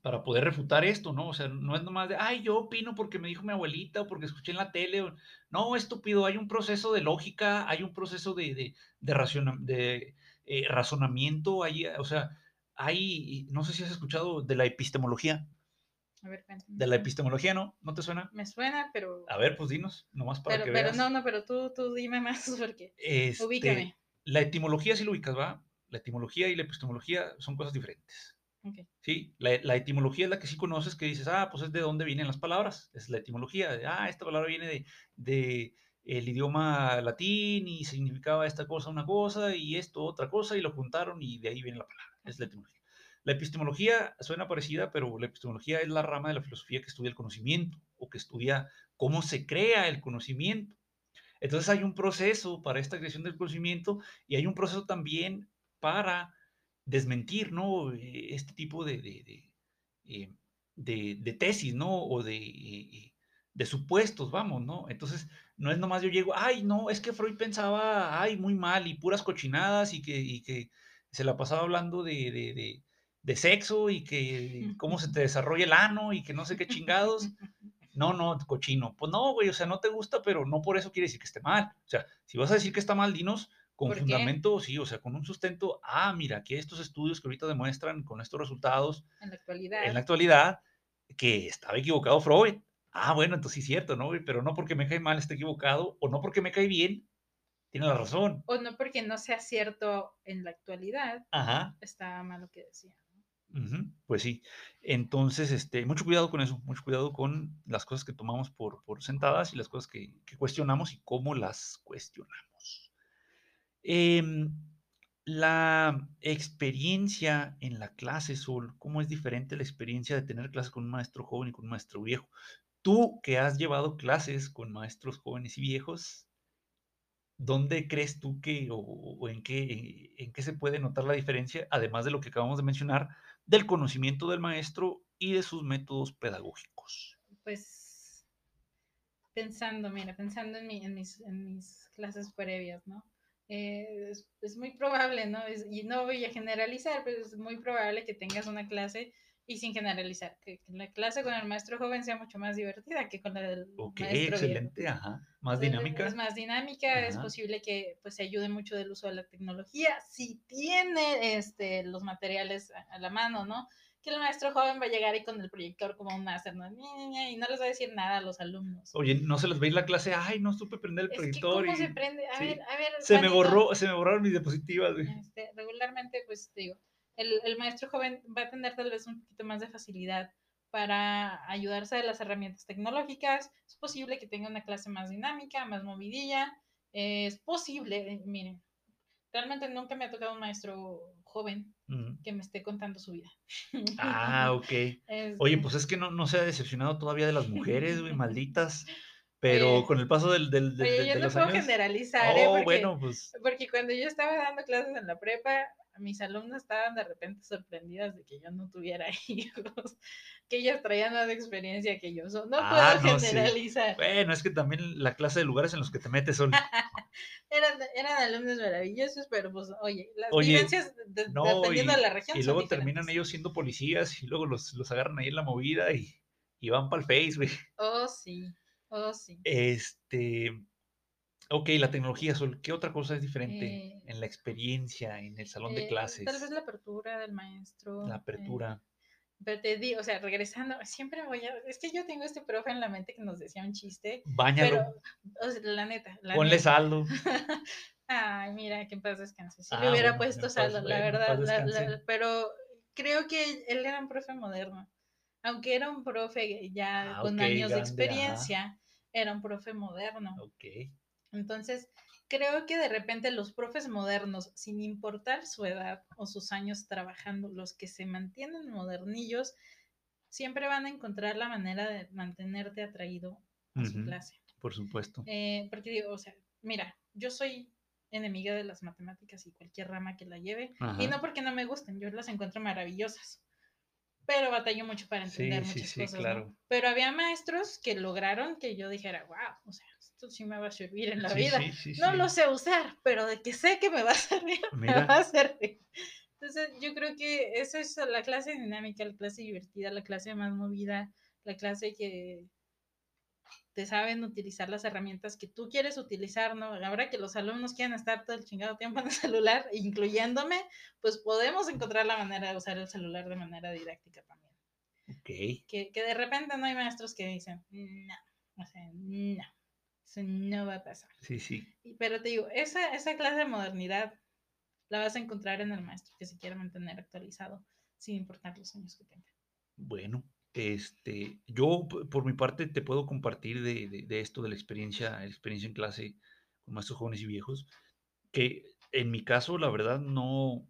para poder refutar esto, ¿no? O sea, no es nomás de, ay, yo opino porque me dijo mi abuelita o porque escuché en la tele. o- No, estúpido, hay un proceso de lógica, hay un proceso de, de, de, raciona- de, eh, razonamiento, hay, o sea, hay, no sé si has escuchado de la epistemología, A ver, cuéntame. de la epistemología, ¿no? ¿No te suena? Me suena, pero... A ver, pues dinos, nomás para pero, que pero veas. no, no, pero tú, tú dime más (laughs) porque... Este, Ubícame. La etimología sí lo ubicas, ¿va? La etimología y la epistemología son cosas diferentes. Ok. Sí, la, la etimología es la que sí conoces, que dices, ah, pues es de dónde vienen las palabras. Es la etimología. ah, esta palabra viene de, de el idioma latín y significaba esta cosa una cosa y esto otra cosa y lo juntaron y de ahí viene la palabra. Es la etimología. La epistemología suena parecida, pero la epistemología es la rama de la filosofía que estudia el conocimiento o que estudia cómo se crea el conocimiento. Entonces hay un proceso para esta creación del conocimiento y hay un proceso también para desmentir, ¿no? Eh, Este tipo de, de, eh, de- de tesis, ¿no? O de, eh, de supuestos, vamos, ¿no? Entonces, no es nomás yo llego, ay, no, es que Freud pensaba, ay, muy mal y puras cochinadas y que, y que se la pasaba hablando de, de, de- de sexo y que (laughs) cómo se te desarrolla el ano y que no sé qué chingados. No, no, cochino. Pues no, güey, o sea, no te gusta, pero no por eso quiere decir que esté mal. O sea, si vas a decir que está mal, dinos con fundamento, sí, o sea, con un sustento. Ah, mira, que estos estudios que ahorita demuestran con estos resultados En la actualidad. en la actualidad que estaba equivocado Freud. Ah, bueno, entonces sí es cierto, ¿no? Pero no porque me cae mal esté equivocado o no porque me cae bien, tiene la razón. O no porque no sea cierto en la actualidad, Ajá. está mal lo que decía. Pues sí. Entonces, este, mucho cuidado con eso, mucho cuidado con las cosas que tomamos por, por sentadas y las cosas que, que cuestionamos y cómo las cuestionamos. Em, la experiencia en la clase, Sol, ¿cómo es diferente la experiencia de tener clases con un maestro joven y con un maestro viejo? Tú que has llevado clases con maestros jóvenes y viejos, ¿dónde crees tú que o, en, qué, en qué se puede notar la diferencia, además de lo que acabamos de mencionar, del conocimiento del maestro y de sus métodos pedagógicos? Pues pensando, mira, pensando en, mi- en mis, clases previas, ¿no? Eh, es, muy probable, ¿no? Y no voy a generalizar, pero es muy probable que tengas una clase y sin generalizar, que, que la clase con el maestro joven sea mucho más divertida que con la del Ok, maestro viejo. excelente, ajá. Más Entonces, dinámica. Es más dinámica, es Ajá. posible que pues se ayude mucho del uso de la tecnología, si tiene este, los materiales a, a la mano, ¿no? Que el maestro joven va a llegar ahí con el proyector como un máster, ¿no? Y no les va a decir nada a los alumnos. Oye, no se les ve la clase, ay, no supe prender el Es que proyector. cómo y se prende, a sí. ver, a ver. se me Juanito, borró, se me borraron mis diapositivas, este, regularmente, pues digo, el, el maestro joven va a tener tal vez un poquito más de facilidad para ayudarse de las herramientas tecnológicas. Es posible que tenga una clase más dinámica, más movidilla. eh, es posible, eh, miren, realmente nunca me ha tocado un maestro joven Ujú. que me esté contando su vida. Ah, (laughs) ok. Este, Oye, pues es que no, no se ha decepcionado todavía de las mujeres, güey, (laughs) malditas. Pero Oye, con el paso del, del, del- Oye, de, yo de no los puedo años. generalizar, ¿eh? Oh, Porque, bueno, pues. porque cuando yo estaba dando clases en la prepa, mis alumnas estaban de repente sorprendidas de que yo no tuviera (laughs) hijos, que ellas traían más experiencia que yo. No Ah, puedo no, sí. generalizar. Bueno, es que también la clase de lugares en los que te metes son. (laughs) Eran, eran alumnos maravillosos, pero pues, oye, las Oye, vivencias, de- no, dependiendo y- de la región, Y son luego terminan ellos siendo policías y luego los, los agarran ahí en la movida y, y van para el Face, güey. Oh, sí, oh, sí. Este. Ok, la tecnología, Sol, ¿qué otra cosa es diferente Eh, en la experiencia, en el salón de Eh, clases? Tal vez la apertura del maestro. La eh, apertura. Pero te digo, o sea, regresando, siempre voy a. Es que yo tengo este profe en la mente que nos decía un chiste. Báñalo. Pero, o sea, la neta. La Ponle neta. saldo. (laughs) Ay, mira, que en paz descanse. Si Ah, le hubiera bueno, puesto paz- saldo, la bueno, verdad. la- la- pero creo que él era un profe moderno. Aunque era un profe ya Ah, con años de ajá. experiencia, era un profe moderno. Ok. Entonces, creo que de repente los profes modernos, sin importar su edad o sus años trabajando, los que se mantienen modernillos, siempre van a encontrar la manera de mantenerte atraído a su clase. Por supuesto. Eh, porque digo, o sea, mira, yo soy enemiga de las matemáticas y cualquier rama que la lleve, y no porque no me gusten, yo las encuentro maravillosas, pero batallo mucho para Sí, entender sí, muchas sí, cosas, ¿no? claro. Pero había maestros que lograron que yo dijera, wow, o sea, esto sí me va a servir en la Sí, vida. sí, sí, No lo sé usar, pero de que sé que me va a (laughs) servir, me va a servir. Entonces, yo creo que esa es la clase dinámica, la clase divertida, la clase más movida, la clase que te saben utilizar las herramientas que tú quieres utilizar, ¿no? Ahora que los alumnos quieren estar todo el chingado tiempo en el celular, incluyéndome, pues podemos encontrar la manera de usar el celular de manera didáctica también. Ok. Que, que de repente no hay maestros que dicen, no, o sea, no, eso no va a pasar. Sí, sí. Pero te digo, esa, esa clase de modernidad la vas a encontrar en el maestro que se quiera mantener actualizado, sin importar los años que tenga. Bueno, este, yo por mi parte te puedo compartir de, de- de esto, de la experiencia, la experiencia en clase con maestros jóvenes y viejos, que en mi caso, la verdad, no,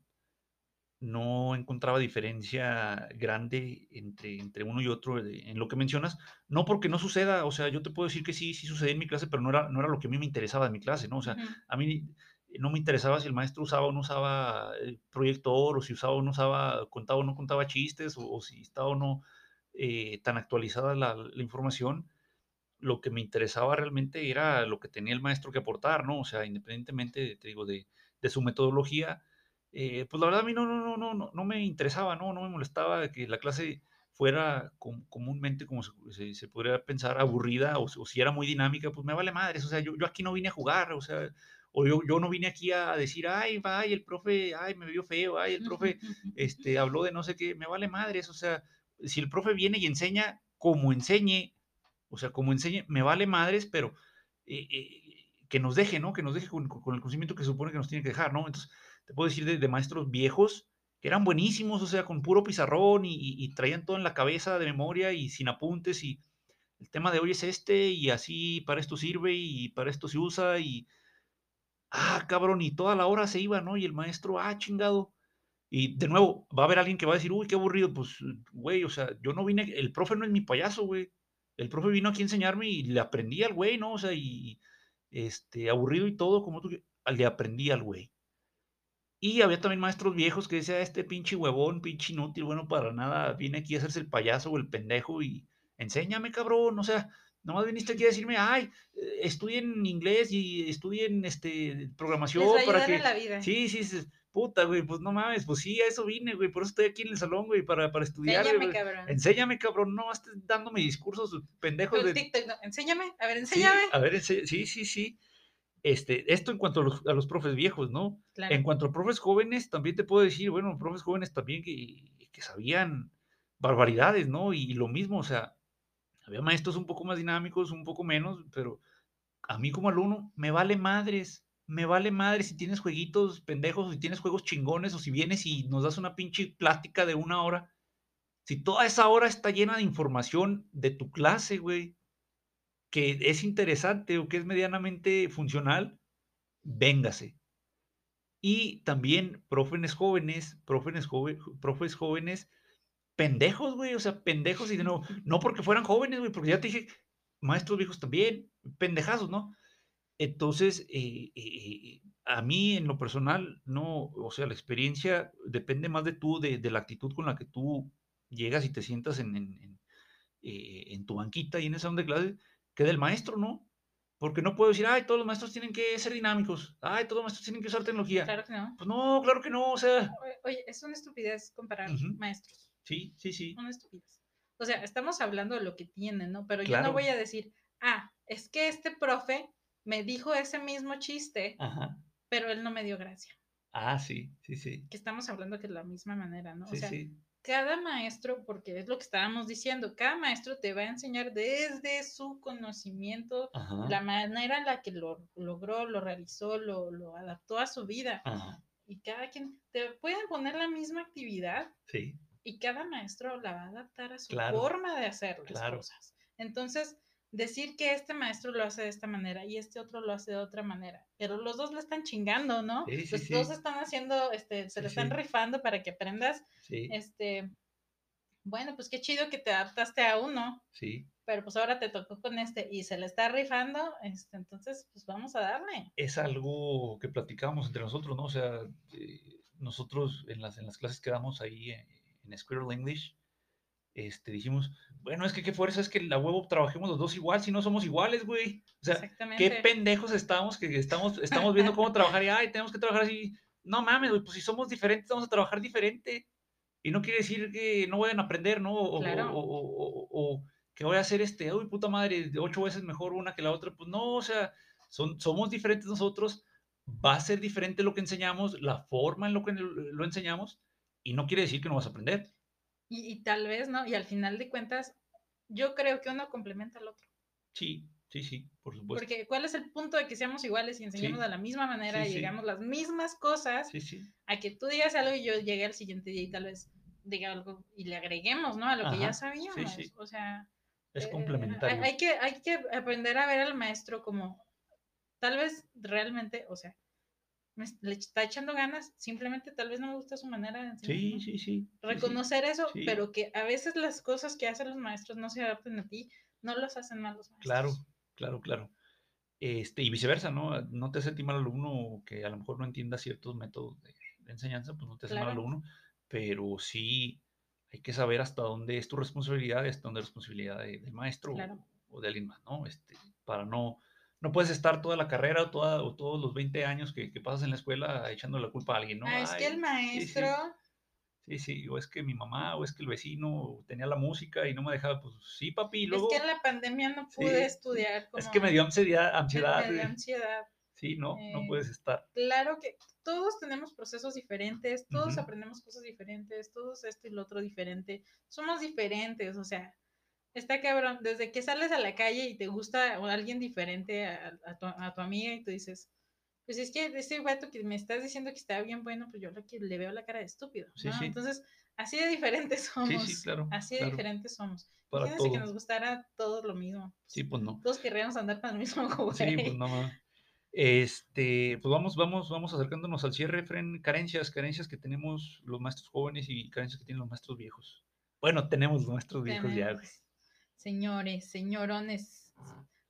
no encontraba diferencia grande entre, entre uno y otro de- en lo que mencionas, no porque no suceda, o sea, yo te puedo decir que sí, sí sucede en mi clase, pero no era, no era lo que a mí me interesaba de mi clase, ¿no? O sea, a mí no me interesaba si el maestro usaba o no usaba el proyector, o si usaba o no usaba, contaba o no contaba chistes, o, o si estaba o no eh, tan actualizada la, la información. Lo que me interesaba realmente era lo que tenía el maestro que aportar, ¿no? O sea, independientemente, te digo, de, de su metodología, eh, pues la verdad a mí no, no, no, no, no, me interesaba, ¿no? No me molestaba que la clase fuera com- comúnmente, como se, se, se podría pensar, aburrida, o, o si era muy dinámica, pues me vale madres, o sea, yo, yo aquí no vine a jugar, o sea, o yo, yo no vine aquí a decir, ay, vaya, el profe, ay, me vio feo, ay, el profe, este, habló de no sé qué, me vale madres, o sea, si el profe viene y enseña como enseñe, o sea, como enseñe, me vale madres, pero eh, eh, que nos deje, ¿no? Que nos deje con, con- con el conocimiento que se supone que nos tiene que dejar, ¿no? Entonces, te puedo decir de, maestros viejos que eran buenísimos, o sea, con puro pizarrón y traían todo en la cabeza de memoria y sin apuntes y el tema de hoy es este y así para esto sirve y para esto se usa y, ah, cabrón, y toda la hora se iba, ¿no? Y el maestro, ah, chingado. Y de nuevo, va a haber alguien que va a decir, uy, qué aburrido. Pues, güey, o sea, yo no vine, el profe no es mi payaso, güey. El profe vino aquí a enseñarme y le aprendí al güey, ¿no? O sea, y este, aburrido y todo, como tú, le aprendí al güey. Y había también maestros viejos que decían, este pinche huevón, pinche inútil, bueno, para nada, viene aquí a hacerse el payaso o el pendejo y enséñame, cabrón. O sea, nomás viniste aquí a decirme, ay, eh, estudien inglés y estudien este, programación Les va a para que... en la vida. Sí, sí, sí, puta, güey, pues no mames, pues sí, a eso vine, güey, por eso estoy aquí en el salón, güey, para, para estudiar. Enséñame, güey. cabrón. Enséñame, cabrón, no estés dándome discursos pendejos Pero de... TikTok, no, Enséñame, a ver, Sí, enséñame. a ver, ense- sí, sí, sí. Este, esto en cuanto a los, a los profes viejos, ¿no? Claro. En cuanto a profes jóvenes, también te puedo decir, bueno, profes jóvenes también que, que sabían barbaridades, ¿no? Y, lo mismo, o sea, había maestros un poco más dinámicos, un poco menos, pero a mí como alumno me vale madres, me vale madres si tienes jueguitos pendejos, o si tienes juegos chingones, o si vienes y nos das una pinche plática de una hora. Si toda esa hora está llena de información de tu clase, güey, que es interesante o que es medianamente funcional, véngase. Y también profes jóvenes, profes, joven, profes jóvenes, pendejos, güey, o sea, pendejos y de nuevo, (laughs) no porque fueran jóvenes, güey, porque ya te dije, maestros viejos también, pendejazos, ¿no? Entonces, eh, eh, a mí en lo personal, no, o sea, la experiencia depende más de tú, de, de la actitud con la que tú llegas y te sientas en, en, en, eh, en tu banquita y en esa salón de clase, que del maestro, ¿no? Porque no puedo decir, ay, todos los maestros tienen que ser dinámicos, ay, todos los maestros tienen que usar tecnología. Claro que no. Pues no, claro que no, o sea, Oye, es una estupidez comparar maestros. sí, sí, sí, Una estupidez. O sea, estamos hablando de lo que tienen, ¿no? Pero yo no voy a decir, ah, es que este profe me dijo ese mismo chiste, ajá, pero él no me dio gracia. ah, sí, sí, sí, Que estamos hablando que es la misma manera, ¿no? sí, o sea, sí, cada maestro, porque es lo que estábamos diciendo, cada maestro te va a enseñar desde su conocimiento, Ajá. la manera en la que lo logró, lo realizó, lo, lo adaptó a su vida. Ajá. Y cada quien te pueden poner la misma actividad Sí. y cada maestro la va a adaptar a su Claro, forma de hacer las claro. cosas. Entonces, decir que este maestro lo hace de esta manera y este otro lo hace de otra manera, pero los dos le están chingando, ¿no? Sí, sí, los sí. dos están haciendo, este, se le están rifando para que aprendas, este, bueno, pues qué chido que te adaptaste a uno, Sí. pero pues ahora te tocó con este y se le está rifando, este, entonces, pues vamos a darle. es algo que platicábamos entre nosotros, ¿no? O sea, eh, nosotros en las, en las clases que damos ahí en, en Squirrel English, este, dijimos, bueno, es que qué fuerza es que la huevo trabajemos los dos igual, si no somos iguales, güey. O sea, qué pendejos estamos que estamos, estamos viendo cómo trabajar y, ay, tenemos que trabajar así. No mames, güey, pues si somos diferentes, vamos a trabajar diferente. Y no quiere decir que no vayan a aprender, ¿no? O, Claro. o- o- o- que voy a hacer este, uy, puta madre, ocho veces mejor una que la otra. Pues no, o sea, son, somos diferentes nosotros, va a ser diferente lo que enseñamos, la forma en lo que lo enseñamos, y no quiere decir que no vas a aprender. Y, y tal vez, ¿no? Y al final de cuentas, yo creo que uno complementa al otro. Sí, sí, sí, por supuesto. Porque ¿cuál es el punto de que seamos iguales y enseñemos Sí, de la misma manera sí, y sí. digamos las mismas cosas Sí, sí, a que tú digas algo y yo llegue al siguiente día y tal vez diga algo y le agreguemos, ¿no? A lo que ya sabíamos. sí. O sea, es eh, complementario. Hay, que, hay que aprender a ver al maestro como tal vez realmente, o sea, me le está echando ganas, simplemente tal vez no me gusta su manera de enseñar. Sí, ¿no? sí, sí. sí, sí. Reconocer eso, sí. pero que a veces las cosas que hacen los maestros no se adapten a ti, no los hacen mal los maestros. Claro, claro, claro. Este, y viceversa, ¿no? No te hace a ti mal alumno que a lo mejor no entienda ciertos métodos de, de enseñanza, pues no te hace mal Claro. alumno, pero sí hay que saber hasta dónde es tu responsabilidad, hasta dónde es responsabilidad de- del maestro Claro. o, o de alguien más, ¿no? Este, para no, no puedes estar toda la carrera o, toda, o todos los 20 años que, que pasas en la escuela echando la culpa a alguien, ¿no? Ah, es que el maestro, Sí, sí, o es que mi mamá, o es que el vecino tenía la música y no me dejaba, pues sí, papi, y es luego que en la pandemia no Sí, pude estudiar. es como que me dio ansiedad, me- ansiedad, me dio güey. ansiedad. Sí, no, no Eh, puedes estar. Claro que todos tenemos procesos diferentes, todos aprendemos cosas diferentes, todos esto y lo otro diferente. Somos diferentes, o sea, está cabrón. Desde que sales a la calle y te gusta o alguien diferente a, a tu, a tu amiga y tú dices, pues es que ese vato que me estás diciendo que está bien bueno, pues yo le veo la cara de estúpido. Sí, ¿no? sí. Entonces, así de diferentes (laughs) Sí, somos. sí, claro. Así de claro, diferentes somos. Para Imagínense que nos gustara todos lo mismo. Sí, pues no. Todos querríamos andar para el mismo (laughs) güey. Sí, pues no más. Este, pues vamos, vamos, vamos acercándonos al cierre, Fren. Carencias, carencias que tenemos los maestros jóvenes y carencias que tienen los maestros viejos. Bueno, tenemos los maestros viejos ya, güey. Tenemos Señores, señorones,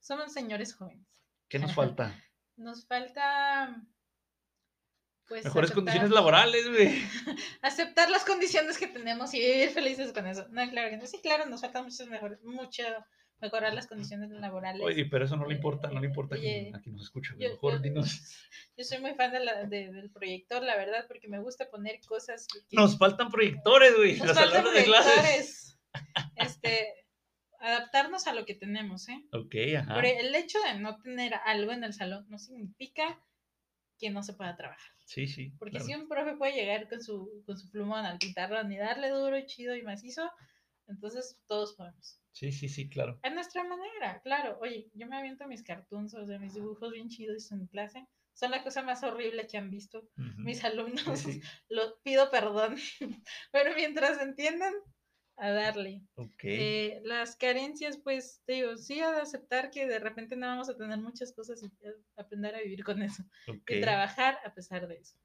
somos señores jóvenes. ¿Qué nos (laughs) falta? Nos falta pues Mejores aceptar- condiciones laborales, güey. (laughs) aceptar las condiciones que tenemos y vivir felices con eso. No, claro que no. Sí, claro, nos falta mucho mejor, mucho mejorar las condiciones laborales. Oye, pero eso no le importa, no le Eh, importa a quien, oye, a quien nos escucha. Yo, Mejor yo- dinos. (laughs) yo soy muy fan de la- de- del proyector, la verdad, porque me gusta poner cosas que, Nos faltan proyectores, güey. nos Las faltan de clases. Este, adaptarnos a lo que tenemos, ¿eh? Ok, ajá. Pero el hecho de no tener algo en el salón no significa que no se pueda trabajar. Sí, sí. Porque claro. si un profe puede llegar con su, con su plumón al pizarrón y darle duro y chido y macizo, entonces todos podemos. Sí, sí, sí, claro. A nuestra manera, claro. Oye, yo me aviento mis cartoons, o sea, mis dibujos bien chidos en clase. Son la cosa más horrible que han visto Ujú. mis (laughs) alumnos. Sí, sí. Lo pido perdón. (laughs) Pero mientras entiendan, a darle. Ok. Eh, las carencias, pues, te digo, sí, a aceptar que de repente no vamos a tener muchas cosas y aprender a vivir con eso. ok. Y trabajar a pesar de eso.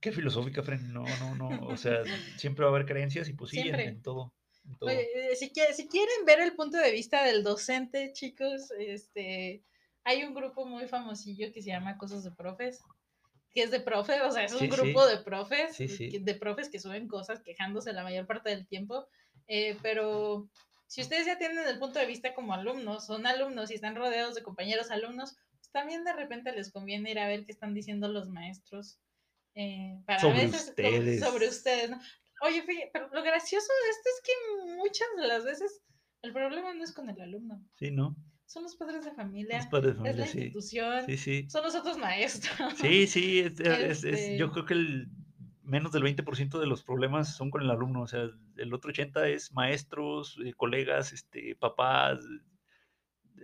Qué filosófica, Fren. No, no, no. O sea, (laughs) siempre va a haber creencias y pues sí, en, en todo. en todo. Oye, eh, si, si quieren ver el punto de vista del docente, chicos, este, hay un grupo muy famosillo que se llama Cosas de Profes, que es de profes, o sea, es un Sí, sí. grupo de profes, Sí, de profes que suben cosas quejándose la mayor parte del tiempo, eh, pero si ustedes ya tienen el punto de vista como alumnos, son alumnos y están rodeados de compañeros alumnos, pues también de repente les conviene ir a ver qué están diciendo los maestros. eh, para Sobre como- ustedes. sobre ustedes, ¿no? Oye, fíjate, pero lo gracioso de esto es que muchas de las veces el problema no es con el alumno, Sí, ¿no? son los padres de familia, Los padres de es la familia, sí. institución, Sí, sí. son los otros maestros. Sí, sí. Es- Este- yo creo que el menos del 20% de los problemas son con el alumno, o sea, el otro 80% es maestros, eh, colegas, este, papás,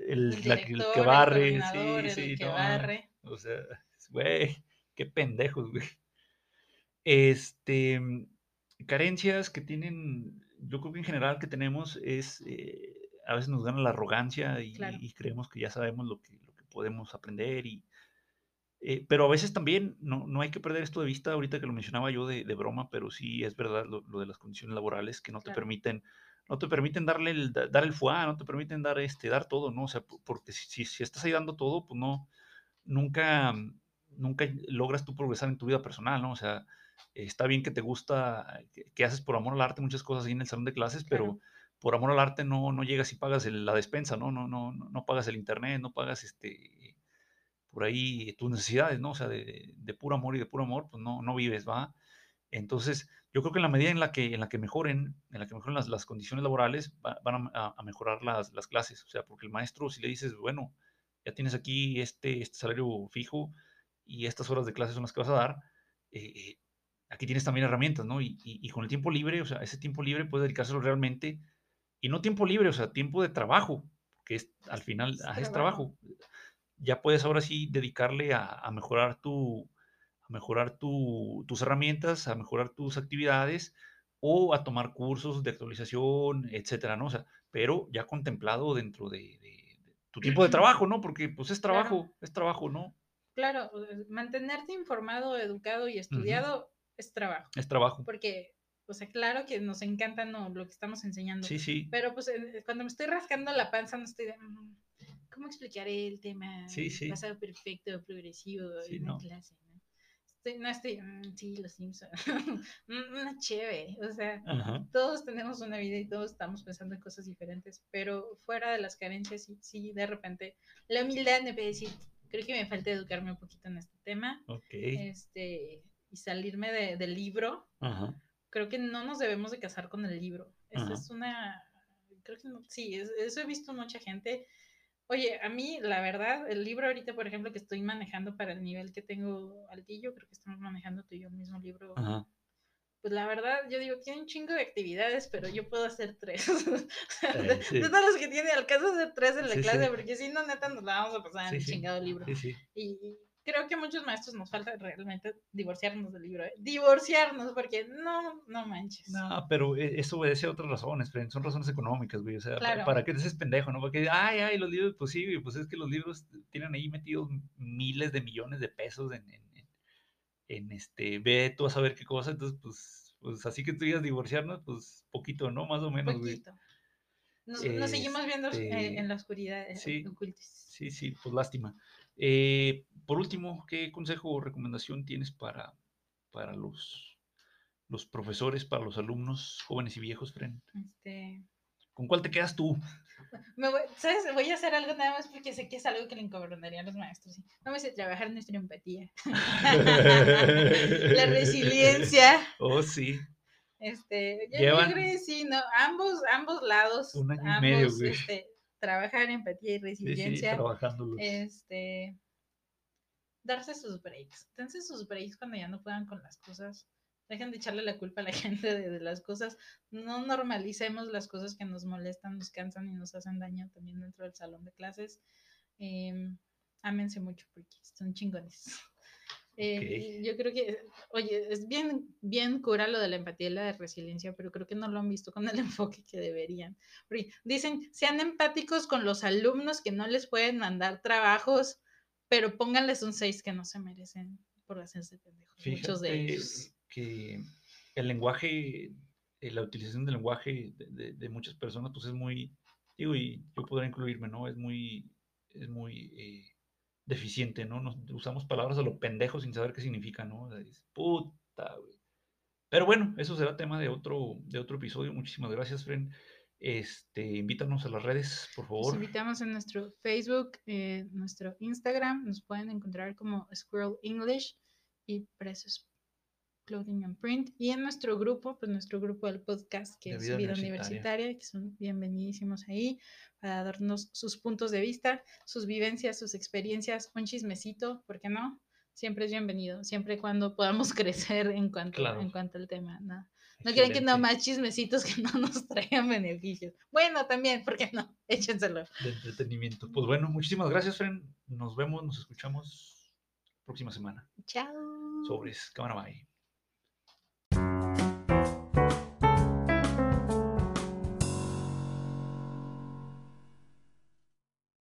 el, El la que- el el barre, coordinador, sí, el sí, que no, barre. o sea, güey, qué pendejos, güey. Este, carencias que tienen, yo creo que en general que tenemos es, eh, a veces nos gana la arrogancia y, Claro. y creemos que ya sabemos lo que, lo que podemos aprender y, eh, pero a veces también no, no hay que perder esto de vista, ahorita que lo mencionaba yo de, de broma, pero sí es verdad lo, lo de las condiciones laborales que no te permiten, no te permiten darle el, da- dar el fuá, no te permiten dar este, dar todo, ¿no? O sea, po- porque si, si, si estás ahí dando todo, pues no, nunca, nunca logras tú progresar en tu vida personal, ¿no? O sea, está bien que te gusta, que, que haces por amor al arte muchas cosas ahí en el salón de clases, pero por amor al arte no, no llegas y pagas el- la despensa, ¿no? No, no, no, no pagas el internet, no pagas este, por ahí tus necesidades, ¿no? O sea, de, de puro amor y de puro amor, pues no, no vives, ¿va? Entonces, yo creo que en la medida en la que, en la que mejoren, en la que mejoren las, las condiciones laborales, va- van a, mejorar las, las clases. O sea, porque el maestro, si le dices, bueno, ya tienes aquí este, este salario fijo y estas horas de clases son las que vas a dar, eh, aquí tienes también herramientas, ¿no? Y, y- y con el tiempo libre, o sea, ese tiempo libre puedes dedicárselo realmente, y no tiempo libre, o sea, tiempo de trabajo, que es al final, Es ah, es trabajo. trabajo. Ya puedes ahora sí dedicarle a, a mejorar tu, a mejorar tu- tus herramientas, a mejorar tus actividades o a tomar cursos de actualización, etcétera, ¿no? O sea, pero ya contemplado dentro de, de- de tu tiempo de trabajo, ¿no? Porque pues es Claro. trabajo, es trabajo, ¿no? Claro, mantenerte informado, educado y estudiado es trabajo. Es trabajo. Porque, o sea, claro que nos encanta ¿no? lo que estamos enseñando. Sí, sí. Pero pues cuando me estoy rascando la panza no estoy de, "Mm, ¿cómo explicaré el tema Sí, sí. pasado perfecto, progresivo Sí, en no. clase? ¿no? Estoy, no estoy, "Mm, sí, los Simpsons. (laughs) Una chévere. O sea, Ajá. todos tenemos una vida y todos estamos pensando en cosas diferentes, pero fuera de las carencias, sí, sí de repente, la humildad me puede decir, creo que me falta educarme un poquito en este tema, Ok. este, y salirme de- del libro. Ajá. Creo que no nos debemos de casar con el libro. Esa es una, creo que no- sí, es- eso he visto mucha gente. Oye, a mí, la verdad, el libro ahorita, por ejemplo, que estoy manejando para el nivel que tengo altillo, creo que estamos manejando tú y yo el mismo libro Ajá. pues la verdad, yo digo, tiene un chingo de actividades, pero yo puedo hacer tres. (laughs) De, sí. de todas las que tiene, alcanzo a hacer tres en la Sí, clase, sí. porque si no, neta, nos la vamos a pasar en el chingado libro. Sí, sí. Y, y creo que a muchos maestros nos falta realmente divorciarnos del libro. ¿eh? Divorciarnos, porque no, no manches. No, pero e- eso obedece a otras razones, friend. Son razones económicas, güey. O sea, Claro. ¿para qué te haces pendejo, no? Porque, ay, ay, los libros, pues sí, güey, pues es que los libros tienen ahí metidos miles de millones de pesos en, en, en- en, este, ve tú a saber qué cosa. Entonces, pues, pues así que tú digas divorciarnos, pues poquito, ¿no? Más o menos, güey. poquito. Nos, nos seguimos viendo eh, Este, en la oscuridad, eh, sí. ocultos. Sí, sí, pues lástima. Eh, por último, ¿qué consejo o recomendación tienes para, para los, los profesores, para los alumnos, jóvenes y viejos, Fren? Este, ¿Con cuál te quedas tú? (laughs) me voy, ¿Sabes? Voy a hacer algo nada más porque sé que es algo que le encabronaría a los maestros. ¿sí? Vamos a trabajar nuestra empatía. (laughs) la resiliencia. Oh, sí. Este, yo, creo que sí, ¿no? Ambos, ambos lados. Un año y ambos, medio, güey. este, trabajar empatía y sí, resiliencia. este, darse sus breaks. Dense sus breaks cuando ya no puedan con las cosas. Dejen de echarle la culpa a la (laughs) gente de, de las cosas. No normalicemos las cosas que nos molestan, nos cansan y nos hacen daño también dentro del salón de clases. Eh, ámense mucho porque son chingones. Eh, Ok. Yo creo que, oye, es bien, bien cura lo de la empatía y la de resiliencia, pero creo que no lo han visto con el (laughs) enfoque que deberían. Porque dicen, sean empáticos con los alumnos que no les pueden mandar trabajos, pero pónganles un 6 que no se merecen por hacerse pendejos. Muchos de ellos. que el lenguaje, eh, la utilización del lenguaje de, de- de muchas personas, pues es muy, digo, y yo podría incluirme, ¿no? Es muy, es muy eh, deficiente, ¿no? Nos, usamos palabras a lo pendejo sin saber qué significa, ¿no? O sea, dices, puta, güey. Pero bueno, eso será tema de otro, de otro episodio. Muchísimas gracias, Fren. Este, invítanos a las redes, por favor. invitamos en nuestro Facebook, eh, nuestro Instagram. Nos pueden encontrar como Squirrel English y Precious Clothing and Print. Y en nuestro grupo, pues nuestro grupo del podcast, que De es Vida Universitaria. Universitaria, que son bienvenidísimos ahí para darnos sus puntos de vista, sus vivencias, sus experiencias, un chismecito, ¿por qué no? siempre es bienvenido, siempre cuando podamos (laughs) crecer en cuanto, Claro. en cuanto al tema. No, no quieren que no más chismecitos que (laughs) no nos traigan beneficios. Bueno, también, ¿por qué no? (laughs) Échenselo. de entretenimiento. Pues bueno, muchísimas gracias, Fren. Nos vemos, nos escuchamos próxima semana. Chao. Sobres. Cámara, bye.